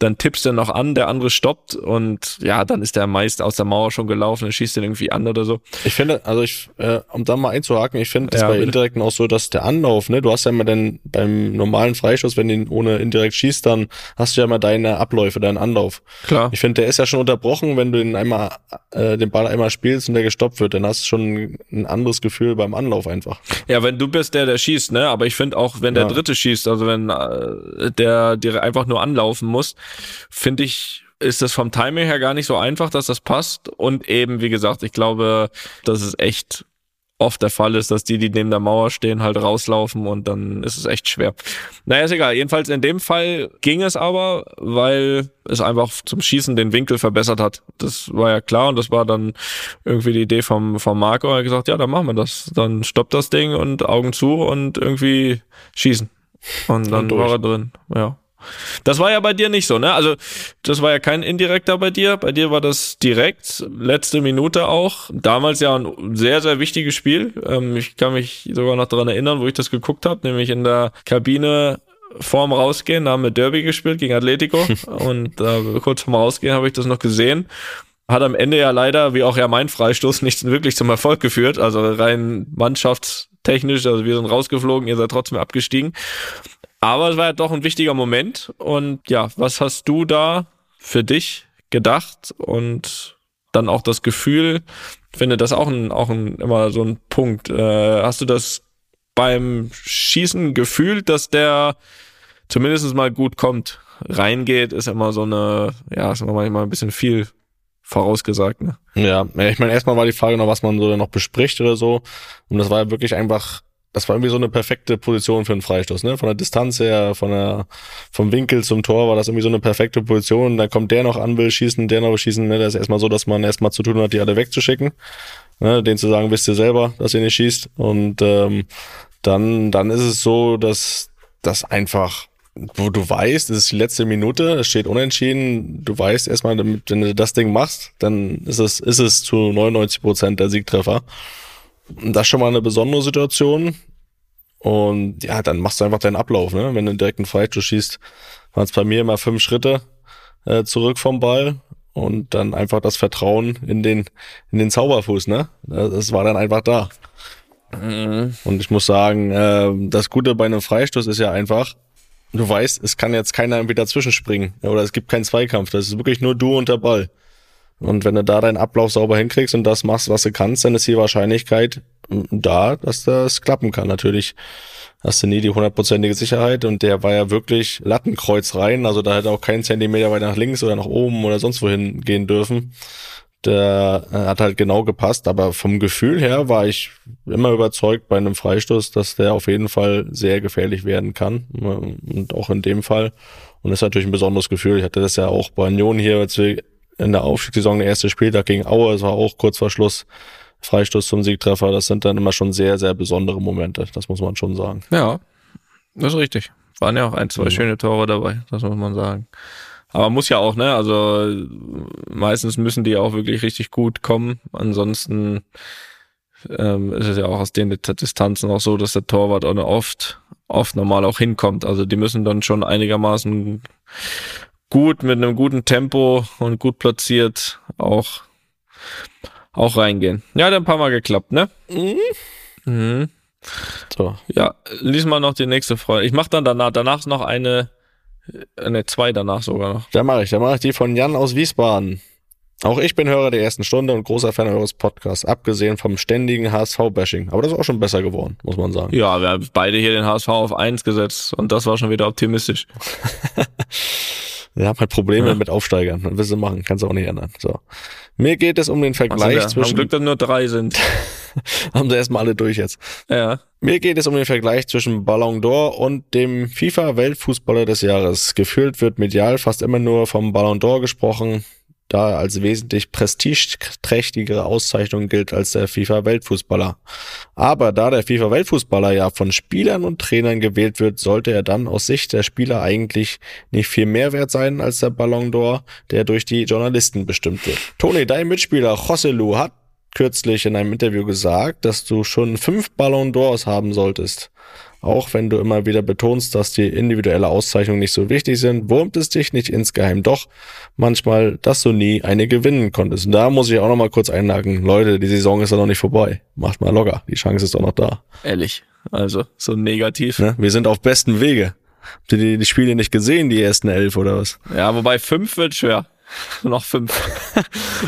S4: dann tippst du noch an, der andere stoppt und ja, dann ist der meist aus der Mauer schon gelaufen, dann schießt den irgendwie an oder so.
S3: Ich finde, also ich, äh, um da mal einzuhaken, ich finde das ja, bei bitte. Indirekten auch so, dass der Anlauf, ne, du hast ja immer den, beim normalen Freischuss, wenn du ihn ohne indirekt schießt, dann hast du ja immer deine Abläufe, deinen Anlauf.
S4: Klar.
S3: Ich finde, der ist ja schon unterbrochen, wenn du ihn einmal, äh, den Ball einmal spielst und der gestoppt wird, dann hast du schon ein anderes Gefühl beim Anlauf einfach.
S4: Ja, wenn du bist der, der schießt, ne, aber ich finde auch, wenn der ja. Dritte schießt, also wenn äh, der dir einfach nur anlaufen muss, finde ich, ist das vom Timing her gar nicht so einfach, dass das passt. Und eben, wie gesagt, ich glaube, dass es echt oft der Fall ist, dass die, die neben der Mauer stehen, halt rauslaufen und dann ist es echt schwer. Naja, ist egal. Jedenfalls in dem Fall ging es aber, weil es einfach zum Schießen den Winkel verbessert hat. Das war ja klar und das war dann irgendwie die Idee vom, vom Marco. Er hat gesagt, ja, dann machen wir das. Dann stoppt das Ding und Augen zu und irgendwie schießen. Und dann und war er drin. Ja. Das war ja bei dir nicht so, ne? Also, das war ja kein indirekter bei dir. Bei dir war das direkt, letzte Minute auch. Damals ja ein sehr, sehr wichtiges Spiel. Ähm, ich kann mich sogar noch daran erinnern, wo ich das geguckt habe, nämlich in der Kabine vorm Rausgehen, da haben wir Derby gespielt gegen Atletico und äh, kurz vorm Rausgehen habe ich das noch gesehen. Hat am Ende ja leider, wie auch ja mein Freistoß, nicht wirklich zum Erfolg geführt. Also rein mannschaftstechnisch, also wir sind rausgeflogen, ihr seid trotzdem abgestiegen. Aber es war ja doch ein wichtiger Moment. Und ja, was hast du da für dich gedacht und dann auch das Gefühl? Ich finde das auch ein, auch ein, immer so ein Punkt. Äh, hast du das beim Schießen gefühlt, dass der zumindest mal gut kommt? Reingeht, ist immer so eine, ja, ist immer manchmal ein bisschen viel vorausgesagt, ne?
S3: Ja, ich meine, erstmal war die Frage noch, was man so noch bespricht oder so. Und das war ja wirklich einfach das war irgendwie so eine perfekte Position für einen Freistoß, ne? Von der Distanz her, von der, vom Winkel zum Tor war das irgendwie so eine perfekte Position. Da kommt der noch an, will schießen, der noch schießen, ne? Das ist erstmal so, dass man erstmal zu tun hat, die alle wegzuschicken. Ne? Den zu sagen, wisst ihr selber, dass ihr nicht schießt. Und ähm, dann, dann ist es so, dass das einfach, wo du weißt, es ist die letzte Minute, es steht unentschieden, du weißt erstmal, wenn du das Ding machst, dann ist es, ist es zu 99 Prozent der Siegtreffer. Das ist schon mal eine besondere Situation. Und ja, dann machst du einfach deinen Ablauf, ne? Wenn du direkt einen Freistoß schießt, waren es bei mir immer fünf Schritte äh, zurück vom Ball und dann einfach das Vertrauen in den, in den Zauberfuß, ne? Das war dann einfach da. Mhm. Und ich muss sagen, äh, das Gute bei einem Freistoß ist ja einfach, du weißt, es kann jetzt keiner irgendwie dazwischen springen oder es gibt keinen Zweikampf. Das ist wirklich nur du und der Ball. Und wenn du da deinen Ablauf sauber hinkriegst und das machst, was du kannst, dann ist die Wahrscheinlichkeit da, dass das klappen kann. Natürlich hast du nie die hundertprozentige Sicherheit und der war ja wirklich Lattenkreuz rein, also da hätte auch kein Zentimeter weiter nach links oder nach oben oder sonst wohin gehen dürfen. Der äh, hat halt genau gepasst, aber vom Gefühl her war ich immer überzeugt bei einem Freistoß, dass der auf jeden Fall sehr gefährlich werden kann und auch in dem Fall. Und das ist natürlich ein besonderes Gefühl. Ich hatte das ja auch bei Union hier, als wir in der Aufstiegssaison der erste Spieltag gegen Aue, es war auch kurz vor Schluss Freistoß zum Siegtreffer. Das sind dann immer schon sehr, sehr besondere Momente. Das muss man schon sagen.
S4: Ja, das ist richtig. Waren ja auch ein, zwei ja. schöne Tore dabei, das muss man sagen. Aber muss ja auch, ne? Also meistens müssen die auch wirklich richtig gut kommen. Ansonsten ähm, ist es ja auch aus den Distanzen auch so, dass der Torwart auch oft, oft normal auch hinkommt. Also die müssen dann schon einigermaßen gut mit einem guten Tempo und gut platziert auch auch reingehen. Ja, hat ein paar Mal geklappt, ne? Mhm. mhm. So. Ja, lies mal noch die nächste Frage. Ich mache dann danach, danach noch eine, eine zwei danach sogar noch.
S3: Da mache ich, da mache ich die von Jan aus Wiesbaden. Auch ich bin Hörer der ersten Stunde und großer Fan eures Podcasts, abgesehen vom ständigen HSV-Bashing. Aber das ist auch schon besser geworden, muss man sagen.
S4: Ja, wir haben beide hier den HSV auf eins gesetzt und das war schon wieder optimistisch.
S3: Wir haben halt Probleme ja. mit Aufsteigern. Was willst du machen? Kannst du auch nicht ändern. So. Mir geht es um den Vergleich
S4: also, zwischen. Haben Glück, dass nur drei sind.
S3: haben sie erstmal alle durch jetzt.
S4: Ja.
S3: Mir geht es um den Vergleich zwischen Ballon d'Or und dem FIFA-Weltfußballer des Jahres. Gefühlt wird medial fast immer nur vom Ballon d'Or gesprochen da als wesentlich prestigeträchtigere Auszeichnung gilt als der FIFA-Weltfußballer. Aber da der FIFA-Weltfußballer ja von Spielern und Trainern gewählt wird, sollte er dann aus Sicht der Spieler eigentlich nicht viel mehr wert sein als der Ballon d'Or, der durch die Journalisten bestimmt wird. Toni, dein Mitspieler Joselu hat kürzlich in einem Interview gesagt, dass du schon fünf Ballon d'Ors haben solltest. Auch wenn du immer wieder betonst, dass die individuelle Auszeichnungen nicht so wichtig sind, wurmt es dich nicht insgeheim doch manchmal, dass du nie eine gewinnen konntest. Und da muss ich auch noch mal kurz einhaken. Leute, die Saison ist ja noch nicht vorbei. Macht mal locker. Die Chance ist doch noch da.
S4: Ehrlich. Also, so negativ.
S3: Ne? Wir sind auf besten Wege. Habt ihr die, die Spiele nicht gesehen, die ersten elf oder was?
S4: Ja, wobei fünf wird schwer. noch fünf.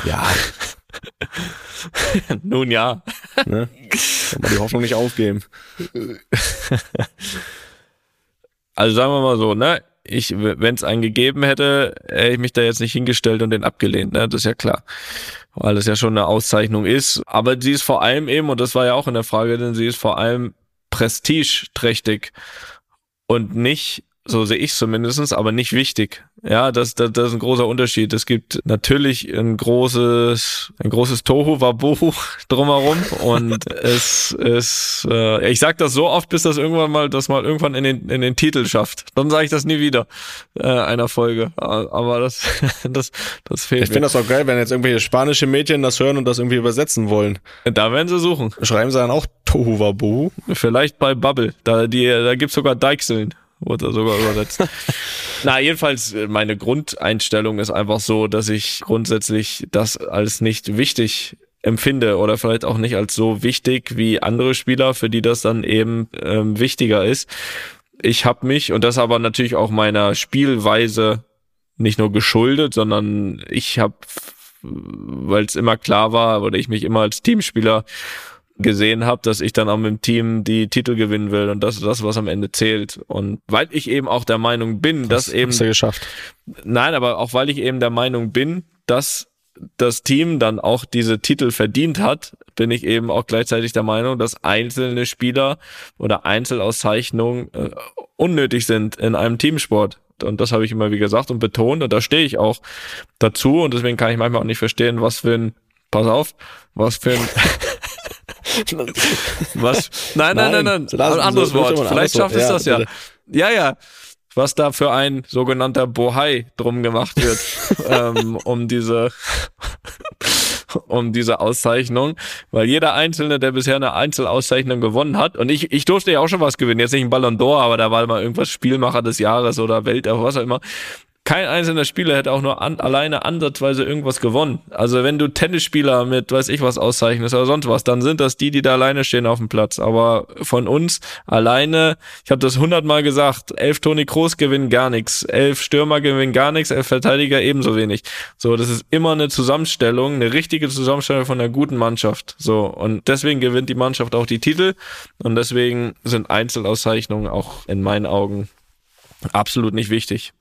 S3: ja.
S4: Nun ja.
S3: Ne? Kann man die Hoffnung nicht aufgeben.
S4: Also sagen wir mal so, ne? Ich, wenn es einen gegeben hätte, hätte ich mich da jetzt nicht hingestellt und den abgelehnt, ne? Das ist ja klar. Weil das ja schon eine Auszeichnung ist. Aber sie ist vor allem eben, und das war ja auch in der Frage, denn sie ist vor allem prestigeträchtig und nicht so sehe ich zumindestens, aber nicht wichtig. Ja, das, das, das ist ein großer Unterschied. Es gibt natürlich ein großes, ein großes Tohu Wabohu drumherum und es ist, äh, ich sag das so oft, bis das irgendwann mal, das mal irgendwann in den, in den Titel schafft. Dann sage ich das nie wieder äh, einer Folge. Aber das, das, das fehlt.
S3: Ich finde das auch geil, wenn jetzt irgendwelche spanische Mädchen das hören und das irgendwie übersetzen wollen.
S4: Da werden sie suchen.
S3: Schreiben sie dann auch Tohu Wabohu?
S4: Vielleicht bei Bubble. Da, die, da gibt's sogar Deichseln wurde sogar übersetzt. Na, jedenfalls, äh, meine Grundeinstellung ist einfach so, dass ich grundsätzlich das als nicht wichtig empfinde oder vielleicht auch nicht als so wichtig wie andere Spieler, für die das dann eben ähm, wichtiger ist. Ich habe mich, und das aber natürlich auch meiner Spielweise nicht nur geschuldet, sondern ich habe, weil es immer klar war, oder ich mich immer als Teamspieler gesehen habe, dass ich dann auch mit dem Team die Titel gewinnen will und das ist das, was am Ende zählt. Und weil ich eben auch der Meinung bin, das dass eben.
S3: Hast du geschafft.
S4: Nein, aber auch weil ich eben der Meinung bin, dass das Team dann auch diese Titel verdient hat, bin ich eben auch gleichzeitig der Meinung, dass einzelne Spieler oder Einzelauszeichnungen äh, unnötig sind in einem Teamsport. Und das habe ich immer wie gesagt und betont und da stehe ich auch dazu und deswegen kann ich manchmal auch nicht verstehen, was für ein, pass auf, was für ein Was? Nein, nein, nein, nein. nein. Ein anderes Wort. Vielleicht schafft es das ja. Ja, ja. Was da für ein sogenannter Bohai drum gemacht wird, ähm, um diese, um diese Auszeichnung. Weil jeder Einzelne, der bisher eine Einzelauszeichnung gewonnen hat, und ich, ich durfte ja auch schon was gewinnen, jetzt nicht ein Ballon d'Or, aber da war mal irgendwas Spielmacher des Jahres oder Welt, was auch immer kein einzelner Spieler hätte auch nur an, alleine ansatzweise irgendwas gewonnen. Also wenn du Tennisspieler mit weiß ich was auszeichnest oder sonst was, dann sind das die, die da alleine stehen auf dem Platz. Aber von uns alleine, ich habe das hundertmal gesagt, elf Toni Kroos gewinnen gar nichts, elf Stürmer gewinnen gar nichts, elf Verteidiger ebenso wenig. So, das ist immer eine Zusammenstellung, eine richtige Zusammenstellung von einer guten Mannschaft. So, und deswegen gewinnt die Mannschaft auch die Titel und deswegen sind Einzelauszeichnungen auch in meinen Augen absolut nicht wichtig.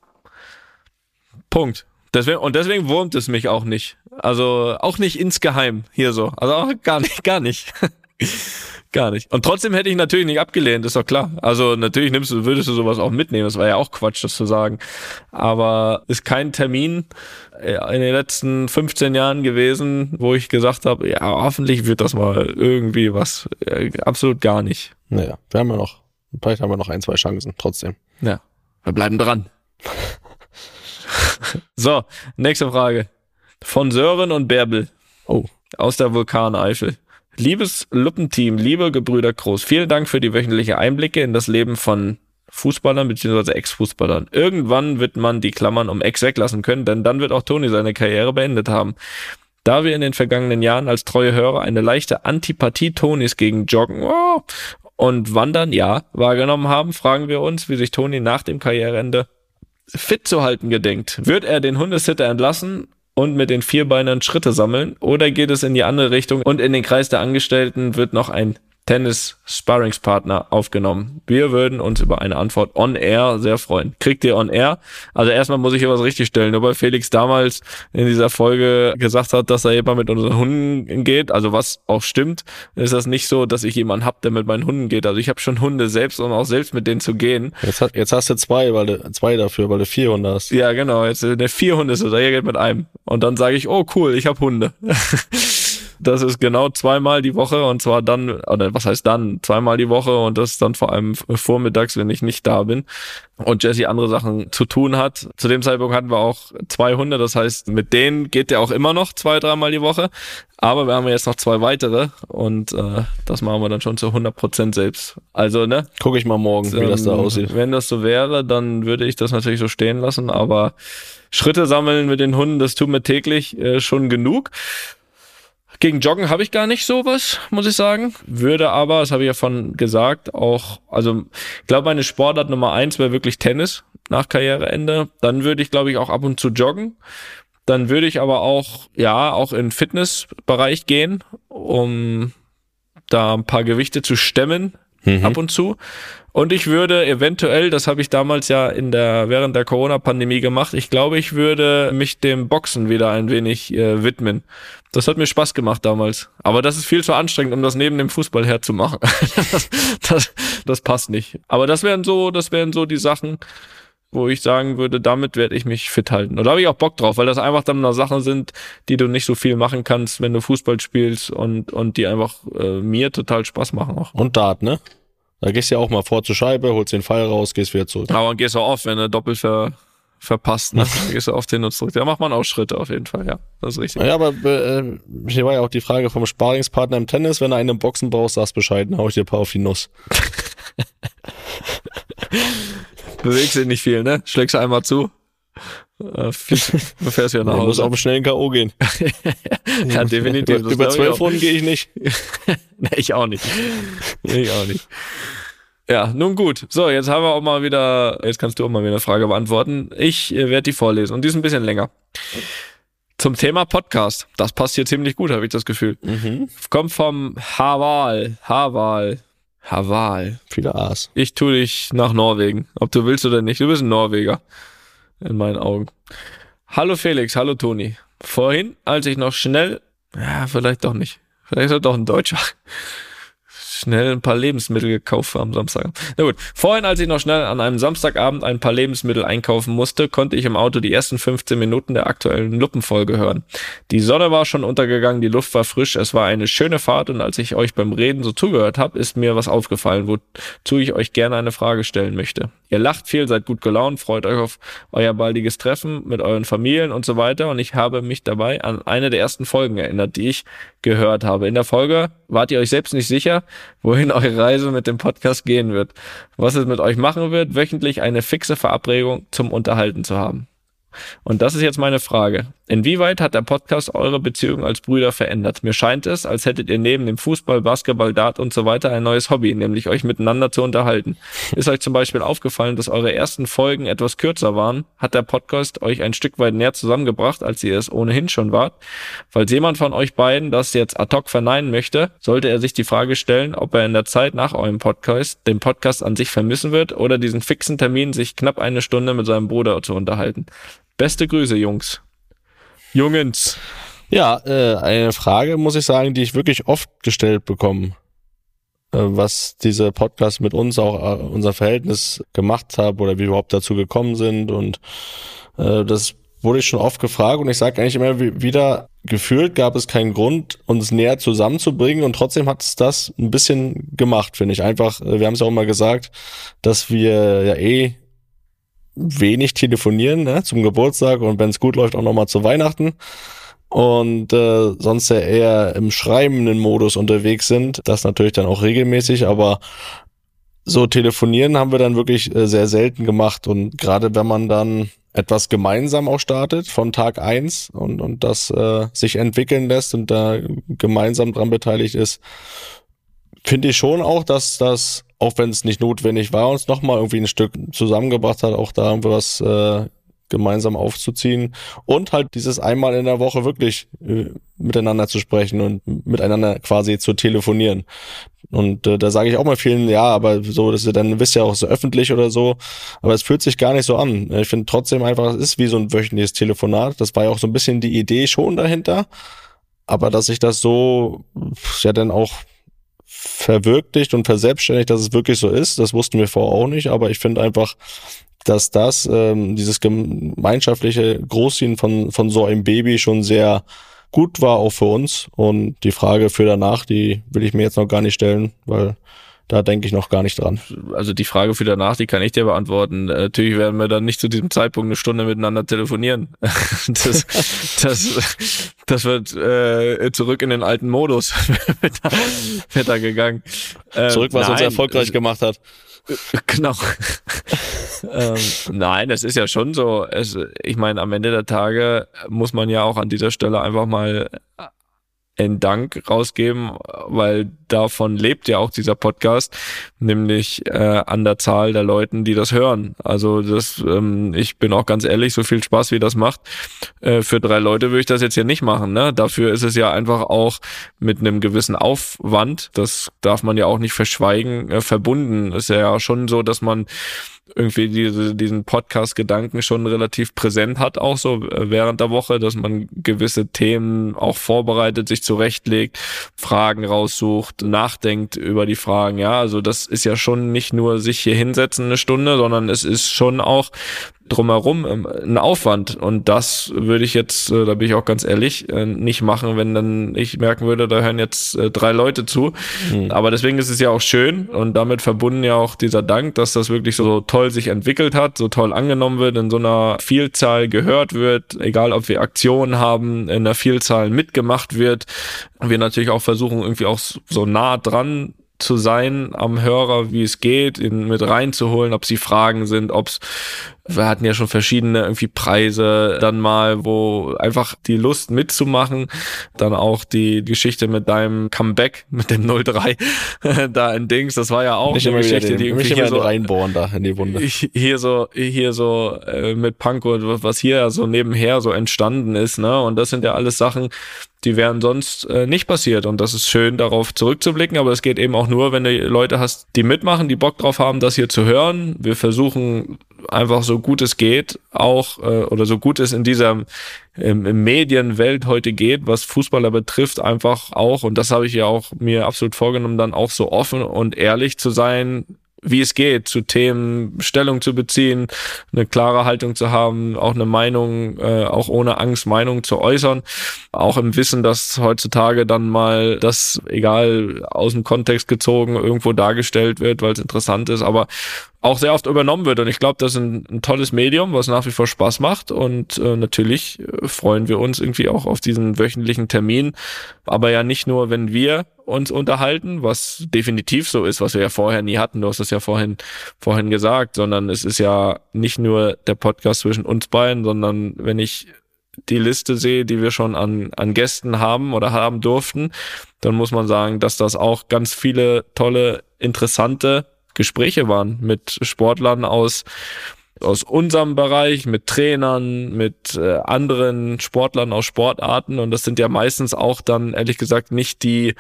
S4: Punkt. Deswegen, und deswegen wurmt es mich auch nicht. Also auch nicht insgeheim hier so. Also auch gar nicht, gar nicht. gar nicht. Und trotzdem hätte ich natürlich nicht abgelehnt, ist doch klar. Also natürlich nimmst du, würdest du sowas auch mitnehmen. Das war ja auch Quatsch, das zu sagen. Aber ist kein Termin äh, in den letzten 15 Jahren gewesen, wo ich gesagt habe, ja, hoffentlich wird das mal irgendwie was. Äh, absolut gar nicht.
S3: Naja, wir haben ja noch, vielleicht haben wir noch ein, zwei Chancen trotzdem.
S4: Ja, wir bleiben dran. so, nächste Frage. Von Sören und Bärbel. Oh. Aus der Vulkaneifel. Liebes Luppenteam, liebe Gebrüder Groß, vielen Dank für die wöchentliche Einblicke in das Leben von Fußballern bzw. Ex-Fußballern. Irgendwann wird man die Klammern um Ex weglassen können, denn dann wird auch Toni seine Karriere beendet haben. Da wir in den vergangenen Jahren als treue Hörer eine leichte Antipathie Tonis gegen Joggen oh, und Wandern, ja, wahrgenommen haben, fragen wir uns, wie sich Toni nach dem Karriereende fit zu halten gedenkt. Wird er den Hundesitter entlassen und mit den Vierbeinern Schritte sammeln oder geht es in die andere Richtung und in den Kreis der Angestellten wird noch ein Tennis-Sparringspartner aufgenommen. Wir würden uns über eine Antwort on air sehr freuen. Kriegt ihr on air? Also erstmal muss ich hier was richtig stellen. Nur weil Felix damals in dieser Folge gesagt hat, dass er immer mit unseren Hunden geht, also was auch stimmt, ist das nicht so, dass ich jemanden hab, der mit meinen Hunden geht. Also ich habe schon Hunde selbst und auch selbst mit denen zu gehen.
S3: Jetzt, jetzt hast du zwei, weil du zwei dafür, weil du vier Hunde hast.
S4: Ja, genau. Jetzt der vier Hunde ist es, er geht mit einem. Und dann sage ich, oh cool, ich habe Hunde. Das ist genau zweimal die Woche und zwar dann, oder was heißt dann, zweimal die Woche und das dann vor allem vormittags, wenn ich nicht da bin und Jesse andere Sachen zu tun hat. Zu dem Zeitpunkt hatten wir auch zwei Hunde, das heißt, mit denen geht der auch immer noch zwei, dreimal die Woche. Aber wir haben jetzt noch zwei weitere und äh, das machen wir dann schon zu 100 Prozent selbst. Also, ne?
S3: Gucke ich mal morgen, wie das da aussieht.
S4: Wenn das so wäre, dann würde ich das natürlich so stehen lassen, aber Schritte sammeln mit den Hunden, das tut mir täglich äh, schon genug. Gegen Joggen habe ich gar nicht sowas, muss ich sagen. Würde aber, das habe ich ja von gesagt, auch, also ich glaube, meine Sportart Nummer eins wäre wirklich Tennis nach Karriereende. Dann würde ich, glaube ich, auch ab und zu joggen. Dann würde ich aber auch, ja, auch in Fitnessbereich gehen, um da ein paar Gewichte zu stemmen, mhm. ab und zu. Und ich würde eventuell, das habe ich damals ja in der während der Corona-Pandemie gemacht, ich glaube, ich würde mich dem Boxen wieder ein wenig äh, widmen. Das hat mir Spaß gemacht damals. Aber das ist viel zu anstrengend, um das neben dem Fußball herzumachen. das, das, das passt nicht. Aber das wären so, das wären so die Sachen, wo ich sagen würde, damit werde ich mich fit halten. Und da habe ich auch Bock drauf, weil das einfach dann noch Sachen sind, die du nicht so viel machen kannst, wenn du Fußball spielst und, und die einfach äh, mir total Spaß machen auch.
S3: Und Dart, ne? Da gehst du ja auch mal vor zur Scheibe, holst den Pfeil raus, gehst wieder zurück.
S4: Aber gehst auch oft, wenn er doppelt ver, verpasst, ne? Gehst du oft hin und zurück. Da macht man auch Schritte auf jeden Fall, ja. Das ist richtig.
S3: Ja, aber äh, hier war ja auch die Frage vom Sparingspartner im Tennis, wenn er einen im Boxen brauchst, sagst Bescheid, dann hau ich dir ein paar auf die Nuss.
S4: Bewegst dich nicht viel, ne? Schlägst du einmal zu. Äh, du fährst ja nach Hause. Du
S3: musst auf einen schnellen K.O. gehen.
S4: ja, definitiv.
S3: Über, über zwölf Runden gehe ich nicht.
S4: nee, ich auch nicht. Ich auch nicht. Ja, nun gut. So, jetzt haben wir auch mal wieder, jetzt kannst du auch mal wieder eine Frage beantworten. Ich äh, werde die vorlesen und die ist ein bisschen länger. Zum Thema Podcast. Das passt hier ziemlich gut, habe ich das Gefühl. Mhm. Kommt vom Haval. Haval. Haval.
S3: Viele A's.
S4: Ich tue dich nach Norwegen. Ob du willst oder nicht. Du bist ein Norweger in meinen Augen. Hallo Felix, hallo Toni. Vorhin, als ich noch schnell, ja, vielleicht doch nicht, vielleicht ist er doch ein Deutscher, schnell ein paar Lebensmittel gekauft am Samstag. Na gut, vorhin, als ich noch schnell an einem Samstagabend ein paar Lebensmittel einkaufen musste, konnte ich im Auto die ersten 15 Minuten der aktuellen Luppenfolge hören. Die Sonne war schon untergegangen, die Luft war frisch, es war eine schöne Fahrt und als ich euch beim Reden so zugehört habe, ist mir was aufgefallen, wozu ich euch gerne eine Frage stellen möchte. Ihr lacht viel, seid gut gelaunt, freut euch auf euer baldiges Treffen mit euren Familien und so weiter und ich habe mich dabei an eine der ersten Folgen erinnert, die ich gehört habe. In der Folge wart ihr euch selbst nicht sicher, wohin eure Reise mit dem Podcast gehen wird, was es mit euch machen wird, wöchentlich eine fixe Verabredung zum Unterhalten zu haben. Und das ist jetzt meine Frage. Inwieweit hat der Podcast eure Beziehung als Brüder verändert? Mir scheint es, als hättet ihr neben dem Fußball, Basketball, Dart und so weiter ein neues Hobby, nämlich euch miteinander zu unterhalten. Ist euch zum Beispiel aufgefallen, dass eure ersten Folgen etwas kürzer waren? Hat der Podcast euch ein Stück weit näher zusammengebracht, als ihr es ohnehin schon wart? Falls jemand von euch beiden das jetzt ad hoc verneinen möchte, sollte er sich die Frage stellen, ob er in der Zeit nach eurem Podcast den Podcast an sich vermissen wird oder diesen fixen Termin, sich knapp eine Stunde mit seinem Bruder zu unterhalten. Beste Grüße, Jungs. Jungens.
S3: Ja, äh, eine Frage, muss ich sagen, die ich wirklich oft gestellt bekomme, äh, was diese Podcast mit uns auch äh, unser Verhältnis gemacht haben oder wie wir überhaupt dazu gekommen sind. Und äh, das wurde ich schon oft gefragt und ich sage eigentlich immer wieder, gefühlt gab es keinen Grund, uns näher zusammenzubringen und trotzdem hat es das ein bisschen gemacht, finde ich. Einfach, äh, wir haben es auch mal gesagt, dass wir ja eh wenig telefonieren ne, zum Geburtstag und wenn es gut läuft auch nochmal zu Weihnachten und äh, sonst ja eher im schreibenden Modus unterwegs sind. Das natürlich dann auch regelmäßig, aber so telefonieren haben wir dann wirklich äh, sehr selten gemacht und gerade wenn man dann etwas gemeinsam auch startet von Tag eins und, und das äh, sich entwickeln lässt und da gemeinsam dran beteiligt ist, finde ich schon auch, dass das auch wenn es nicht notwendig war, uns nochmal irgendwie ein Stück zusammengebracht hat, auch da irgendwie was äh, gemeinsam aufzuziehen und halt dieses einmal in der Woche wirklich äh, miteinander zu sprechen und miteinander quasi zu telefonieren. Und äh, da sage ich auch mal vielen, ja, aber so, dass ihr dann wisst ja auch so öffentlich oder so, aber es fühlt sich gar nicht so an. Ich finde trotzdem einfach, es ist wie so ein wöchentliches Telefonat. Das war ja auch so ein bisschen die Idee schon dahinter. Aber dass ich das so ja dann auch verwirklicht und verselbstständigt, dass es wirklich so ist. Das wussten wir vorher auch nicht, aber ich finde einfach, dass das, ähm, dieses gemeinschaftliche Großziehen von, von so einem Baby schon sehr gut war auch für uns. Und die Frage für danach, die will ich mir jetzt noch gar nicht stellen, weil da denke ich noch gar nicht dran.
S4: Also die Frage für danach, die kann ich dir beantworten. Äh, natürlich werden wir dann nicht zu diesem Zeitpunkt eine Stunde miteinander telefonieren. Das, das, das wird äh, zurück in den alten Modus wird, da, wird da gegangen.
S3: Ähm, zurück, was nein, uns erfolgreich gemacht hat.
S4: Genau. ähm, nein, es ist ja schon so. Es, ich meine, am Ende der Tage muss man ja auch an dieser Stelle einfach mal einen Dank rausgeben, weil davon lebt ja auch dieser Podcast, nämlich äh, an der Zahl der Leuten, die das hören. Also das, ähm, ich bin auch ganz ehrlich, so viel Spaß wie das macht, äh, für drei Leute würde ich das jetzt hier nicht machen. Ne? Dafür ist es ja einfach auch mit einem gewissen Aufwand, das darf man ja auch nicht verschweigen, äh, verbunden. Ist ja schon so, dass man irgendwie diese, diesen Podcast-Gedanken schon relativ präsent hat, auch so äh, während der Woche, dass man gewisse Themen auch vorbereitet, sich zurechtlegt, Fragen raussucht, nachdenkt über die Fragen. Ja, also das ist ja schon nicht nur sich hier hinsetzen eine Stunde, sondern es ist schon auch drumherum ähm, ein Aufwand. Und das würde ich jetzt, äh, da bin ich auch ganz ehrlich, äh, nicht machen, wenn dann ich merken würde, da hören jetzt äh, drei Leute zu. Mhm. Aber deswegen ist es ja auch schön und damit verbunden ja auch dieser Dank, dass das wirklich so toll sich entwickelt hat, so toll angenommen wird, in so einer Vielzahl gehört wird, egal ob wir Aktionen haben, in einer Vielzahl mitgemacht wird. Wir natürlich auch versuchen, irgendwie auch so nah dran zu sein am Hörer, wie es geht, ihn mit reinzuholen, ob sie Fragen sind, ob es wir hatten ja schon verschiedene irgendwie Preise dann mal, wo einfach die Lust mitzumachen, dann auch die Geschichte mit deinem Comeback mit dem 03 da in Dings, das war ja auch
S3: nicht
S4: eine Geschichte,
S3: den,
S4: die
S3: irgendwie hier so reinbohren da in die Wunde.
S4: Hier so hier so äh, mit Panko, was hier so nebenher so entstanden ist, ne? Und das sind ja alles Sachen, die wären sonst äh, nicht passiert. Und das ist schön, darauf zurückzublicken. Aber es geht eben auch nur, wenn du Leute hast, die mitmachen, die Bock drauf haben, das hier zu hören. Wir versuchen einfach so gut es geht, auch äh, oder so gut es in dieser im, im Medienwelt heute geht, was Fußballer betrifft, einfach auch, und das habe ich ja auch mir absolut vorgenommen, dann auch so offen und ehrlich zu sein, wie es geht, zu Themen Stellung zu beziehen, eine klare Haltung zu haben, auch eine Meinung, äh, auch ohne Angst Meinung zu äußern, auch im Wissen, dass heutzutage dann mal das, egal aus dem Kontext gezogen, irgendwo dargestellt wird, weil es interessant ist, aber auch sehr oft übernommen wird. Und ich glaube, das ist ein, ein, tolles Medium, was nach wie vor Spaß macht. Und äh, natürlich äh, freuen wir uns irgendwie auch auf diesen wöchentlichen Termin. Aber ja nicht nur, wenn wir uns unterhalten, was definitiv so ist, was wir ja vorher nie hatten. Du hast es ja vorhin, vorhin gesagt, sondern es ist ja nicht nur der Podcast zwischen uns beiden, sondern wenn ich die Liste sehe, die wir schon an, an Gästen haben oder haben durften, dann muss man sagen, dass das auch ganz viele tolle, interessante Gespräche waren mit Sportlern aus aus unserem Bereich, mit Trainern, mit äh, anderen Sportlern aus Sportarten und das sind ja meistens auch dann ehrlich gesagt nicht die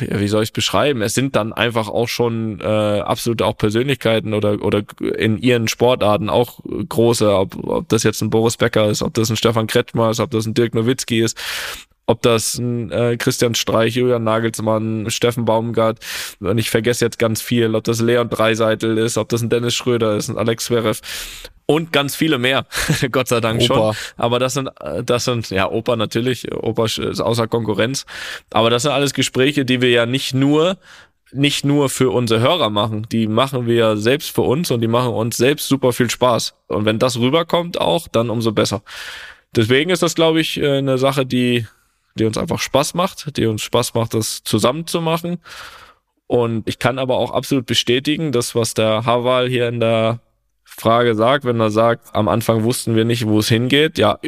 S4: wie soll ich es beschreiben? Es sind dann einfach auch schon äh, absolut auch Persönlichkeiten oder oder in ihren Sportarten auch große, ob, ob das jetzt ein Boris Becker ist, ob das ein Stefan Kretschmer ist, ob das ein Dirk Nowitzki ist, ob das ein äh, Christian Streich, Julian Nagelsmann, Steffen Baumgart und ich vergesse jetzt ganz viel, ob das Leon Dreiseitel ist, ob das ein Dennis Schröder ist, ein Alex Zverev und ganz viele mehr, Gott sei Dank Opa. schon. Aber das sind, das sind, ja, Opa natürlich, Opa ist außer Konkurrenz. Aber das sind alles Gespräche, die wir ja nicht nur nicht nur für unsere Hörer machen, die machen wir selbst für uns und die machen uns selbst super viel Spaß. Und wenn das rüberkommt auch, dann umso besser. Deswegen ist das, glaube ich, äh, eine Sache, die die uns einfach Spaß macht, die uns Spaß macht, das zusammen zu machen. Und ich kann aber auch absolut bestätigen, dass was der Haval hier in der Frage sagt, wenn er sagt, am Anfang wussten wir nicht, wo es hingeht. Ja,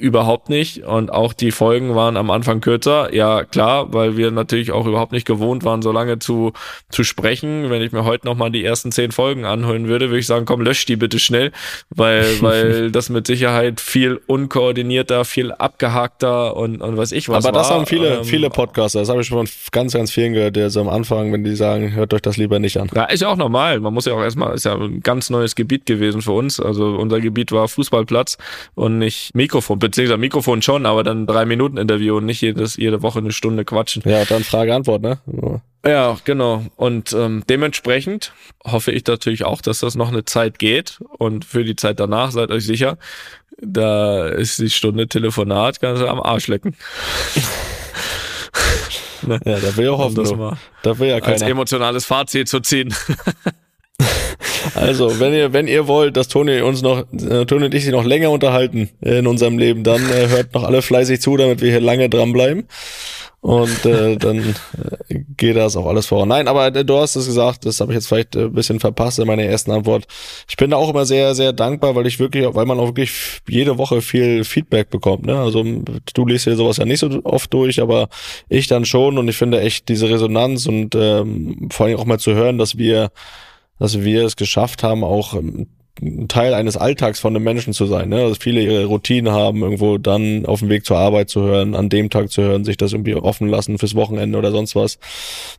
S4: überhaupt nicht. Und auch die Folgen waren am Anfang kürzer. Ja, klar, weil wir natürlich auch überhaupt nicht gewohnt waren, so lange zu, zu sprechen. Wenn ich mir heute nochmal die ersten zehn Folgen anhören würde, würde ich sagen, komm, lösch die bitte schnell, weil, weil das mit Sicherheit viel unkoordinierter, viel abgehakter und, und was ich was
S3: Aber das
S4: war.
S3: haben viele, ähm, viele Podcaster. Das habe ich schon von ganz, ganz vielen gehört, der so am Anfang, wenn die sagen, hört euch das lieber nicht an.
S4: Ja, ist ja auch normal. Man muss ja auch erstmal, ist ja ein ganz neues Gebiet gewesen für uns. Also unser Gebiet war Fußballplatz und nicht Mikrofon, beziehungsweise Mikrofon schon, aber dann drei Minuten Interview und nicht jedes, jede Woche eine Stunde quatschen.
S3: Ja, dann Frage-Antwort, ne?
S4: Ja, genau. Und ähm, dementsprechend hoffe ich natürlich auch, dass das noch eine Zeit geht. Und für die Zeit danach seid euch sicher, da ist die Stunde Telefonat, kannst du am Arsch lecken.
S3: ne? Ja, da will ich auch hoffen, das mal
S4: da will ja keiner. als emotionales Fazit zu ziehen.
S3: Also, wenn ihr, wenn ihr wollt, dass Toni uns noch, äh, Toni und ich sie noch länger unterhalten in unserem Leben, dann äh, hört noch alle fleißig zu, damit wir hier lange dranbleiben. Und äh, dann äh, geht das auch alles vor. Nein, aber äh, du hast es gesagt, das habe ich jetzt vielleicht äh, ein bisschen verpasst in meiner ersten Antwort. Ich bin da auch immer sehr, sehr dankbar, weil ich wirklich, weil man auch wirklich jede Woche viel Feedback bekommt. Ne? Also du liest dir sowas ja nicht so oft durch, aber ich dann schon und ich finde echt diese Resonanz und ähm, vor allem auch mal zu hören, dass wir dass wir es geschafft haben, auch ähm, Teil eines Alltags von einem Menschen zu sein. Ne? Dass viele ihre Routine haben, irgendwo dann auf dem Weg zur Arbeit zu hören, an dem Tag zu hören, sich das irgendwie offen lassen fürs Wochenende oder sonst was.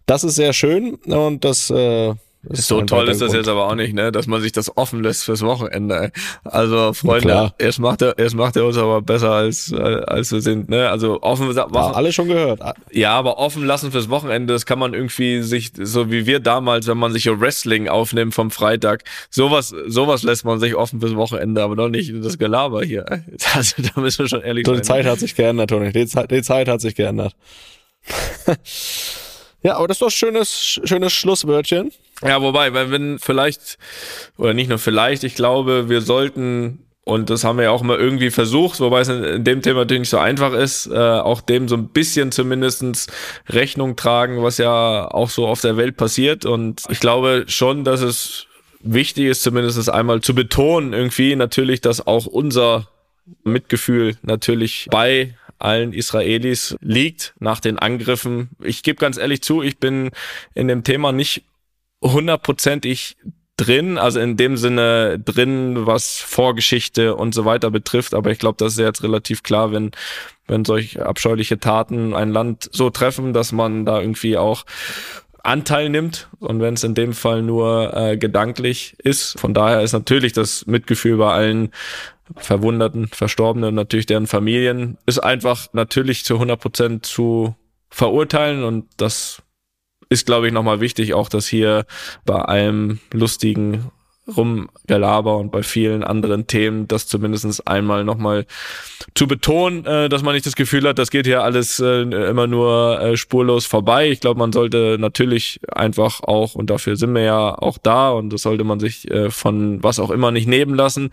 S3: Das ist sehr schön und das äh,
S4: so toll ist das jetzt aber auch nicht, ne, dass man sich das offen lässt fürs Wochenende. Also Freunde, erst macht er, erst macht er uns aber besser als als wir sind, ne? Also offen
S3: war alle schon gehört.
S4: Ja, aber offen lassen fürs Wochenende, das kann man irgendwie sich so wie wir damals, wenn man sich Wrestling aufnimmt vom Freitag, sowas sowas lässt man sich offen fürs Wochenende, aber doch nicht das Gelaber hier. Also da müssen wir schon ehrlich
S3: so, sein. Die Zeit hat sich geändert, Toni. Die Zeit, die Zeit hat sich geändert. ja, aber das ist doch schönes schönes Schlusswörtchen.
S4: Ja, wobei, weil wenn vielleicht, oder nicht nur vielleicht, ich glaube, wir sollten und das haben wir ja auch immer irgendwie versucht, wobei es in dem Thema natürlich nicht so einfach ist, äh, auch dem so ein bisschen zumindestens Rechnung tragen, was ja auch so auf der Welt passiert. Und ich glaube schon, dass es wichtig ist, zumindest einmal zu betonen, irgendwie natürlich, dass auch unser Mitgefühl natürlich bei allen Israelis liegt nach den Angriffen. Ich gebe ganz ehrlich zu, ich bin in dem Thema nicht hundertprozentig drin, also in dem Sinne drin, was Vorgeschichte und so weiter betrifft. Aber ich glaube, das ist jetzt relativ klar, wenn, wenn solche abscheuliche Taten ein Land so treffen, dass man da irgendwie auch Anteil nimmt und wenn es in dem Fall nur äh, gedanklich ist. Von daher ist natürlich das Mitgefühl bei allen Verwunderten, Verstorbenen natürlich deren Familien ist einfach natürlich zu 100 Prozent zu verurteilen und das ist, glaube ich, nochmal wichtig, auch dass hier bei allem lustigen Rumgelaber und bei vielen anderen Themen, das zumindest einmal nochmal zu betonen, äh, dass man nicht das Gefühl hat, das geht hier alles äh, immer nur äh, spurlos vorbei. Ich glaube, man sollte natürlich einfach auch, und dafür sind wir ja auch da, und das sollte man sich äh, von was auch immer nicht nehmen lassen,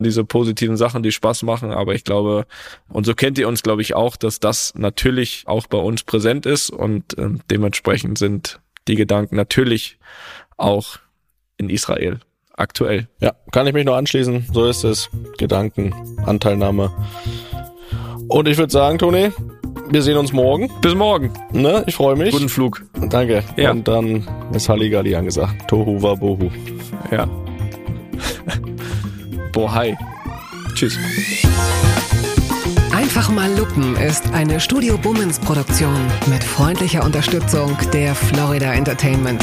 S4: diese positiven Sachen, die Spaß machen. Aber ich glaube, und so kennt ihr uns, glaube ich, auch, dass das natürlich auch bei uns präsent ist und äh, dementsprechend sind die Gedanken natürlich auch in Israel aktuell.
S3: Ja, kann ich mich nur anschließen. So ist es. Gedanken, Anteilnahme. Und ich würde sagen, Toni, wir sehen uns morgen.
S4: Bis morgen.
S3: Ne? Ich freue mich.
S4: Guten Flug.
S3: Danke. Ja. Und dann ist Halligalli angesagt. Tohu wa bohu.
S4: Ja. Bohai. Tschüss.
S5: Einfach mal Lupen ist eine Studio Bummens Produktion mit freundlicher Unterstützung der Florida Entertainment.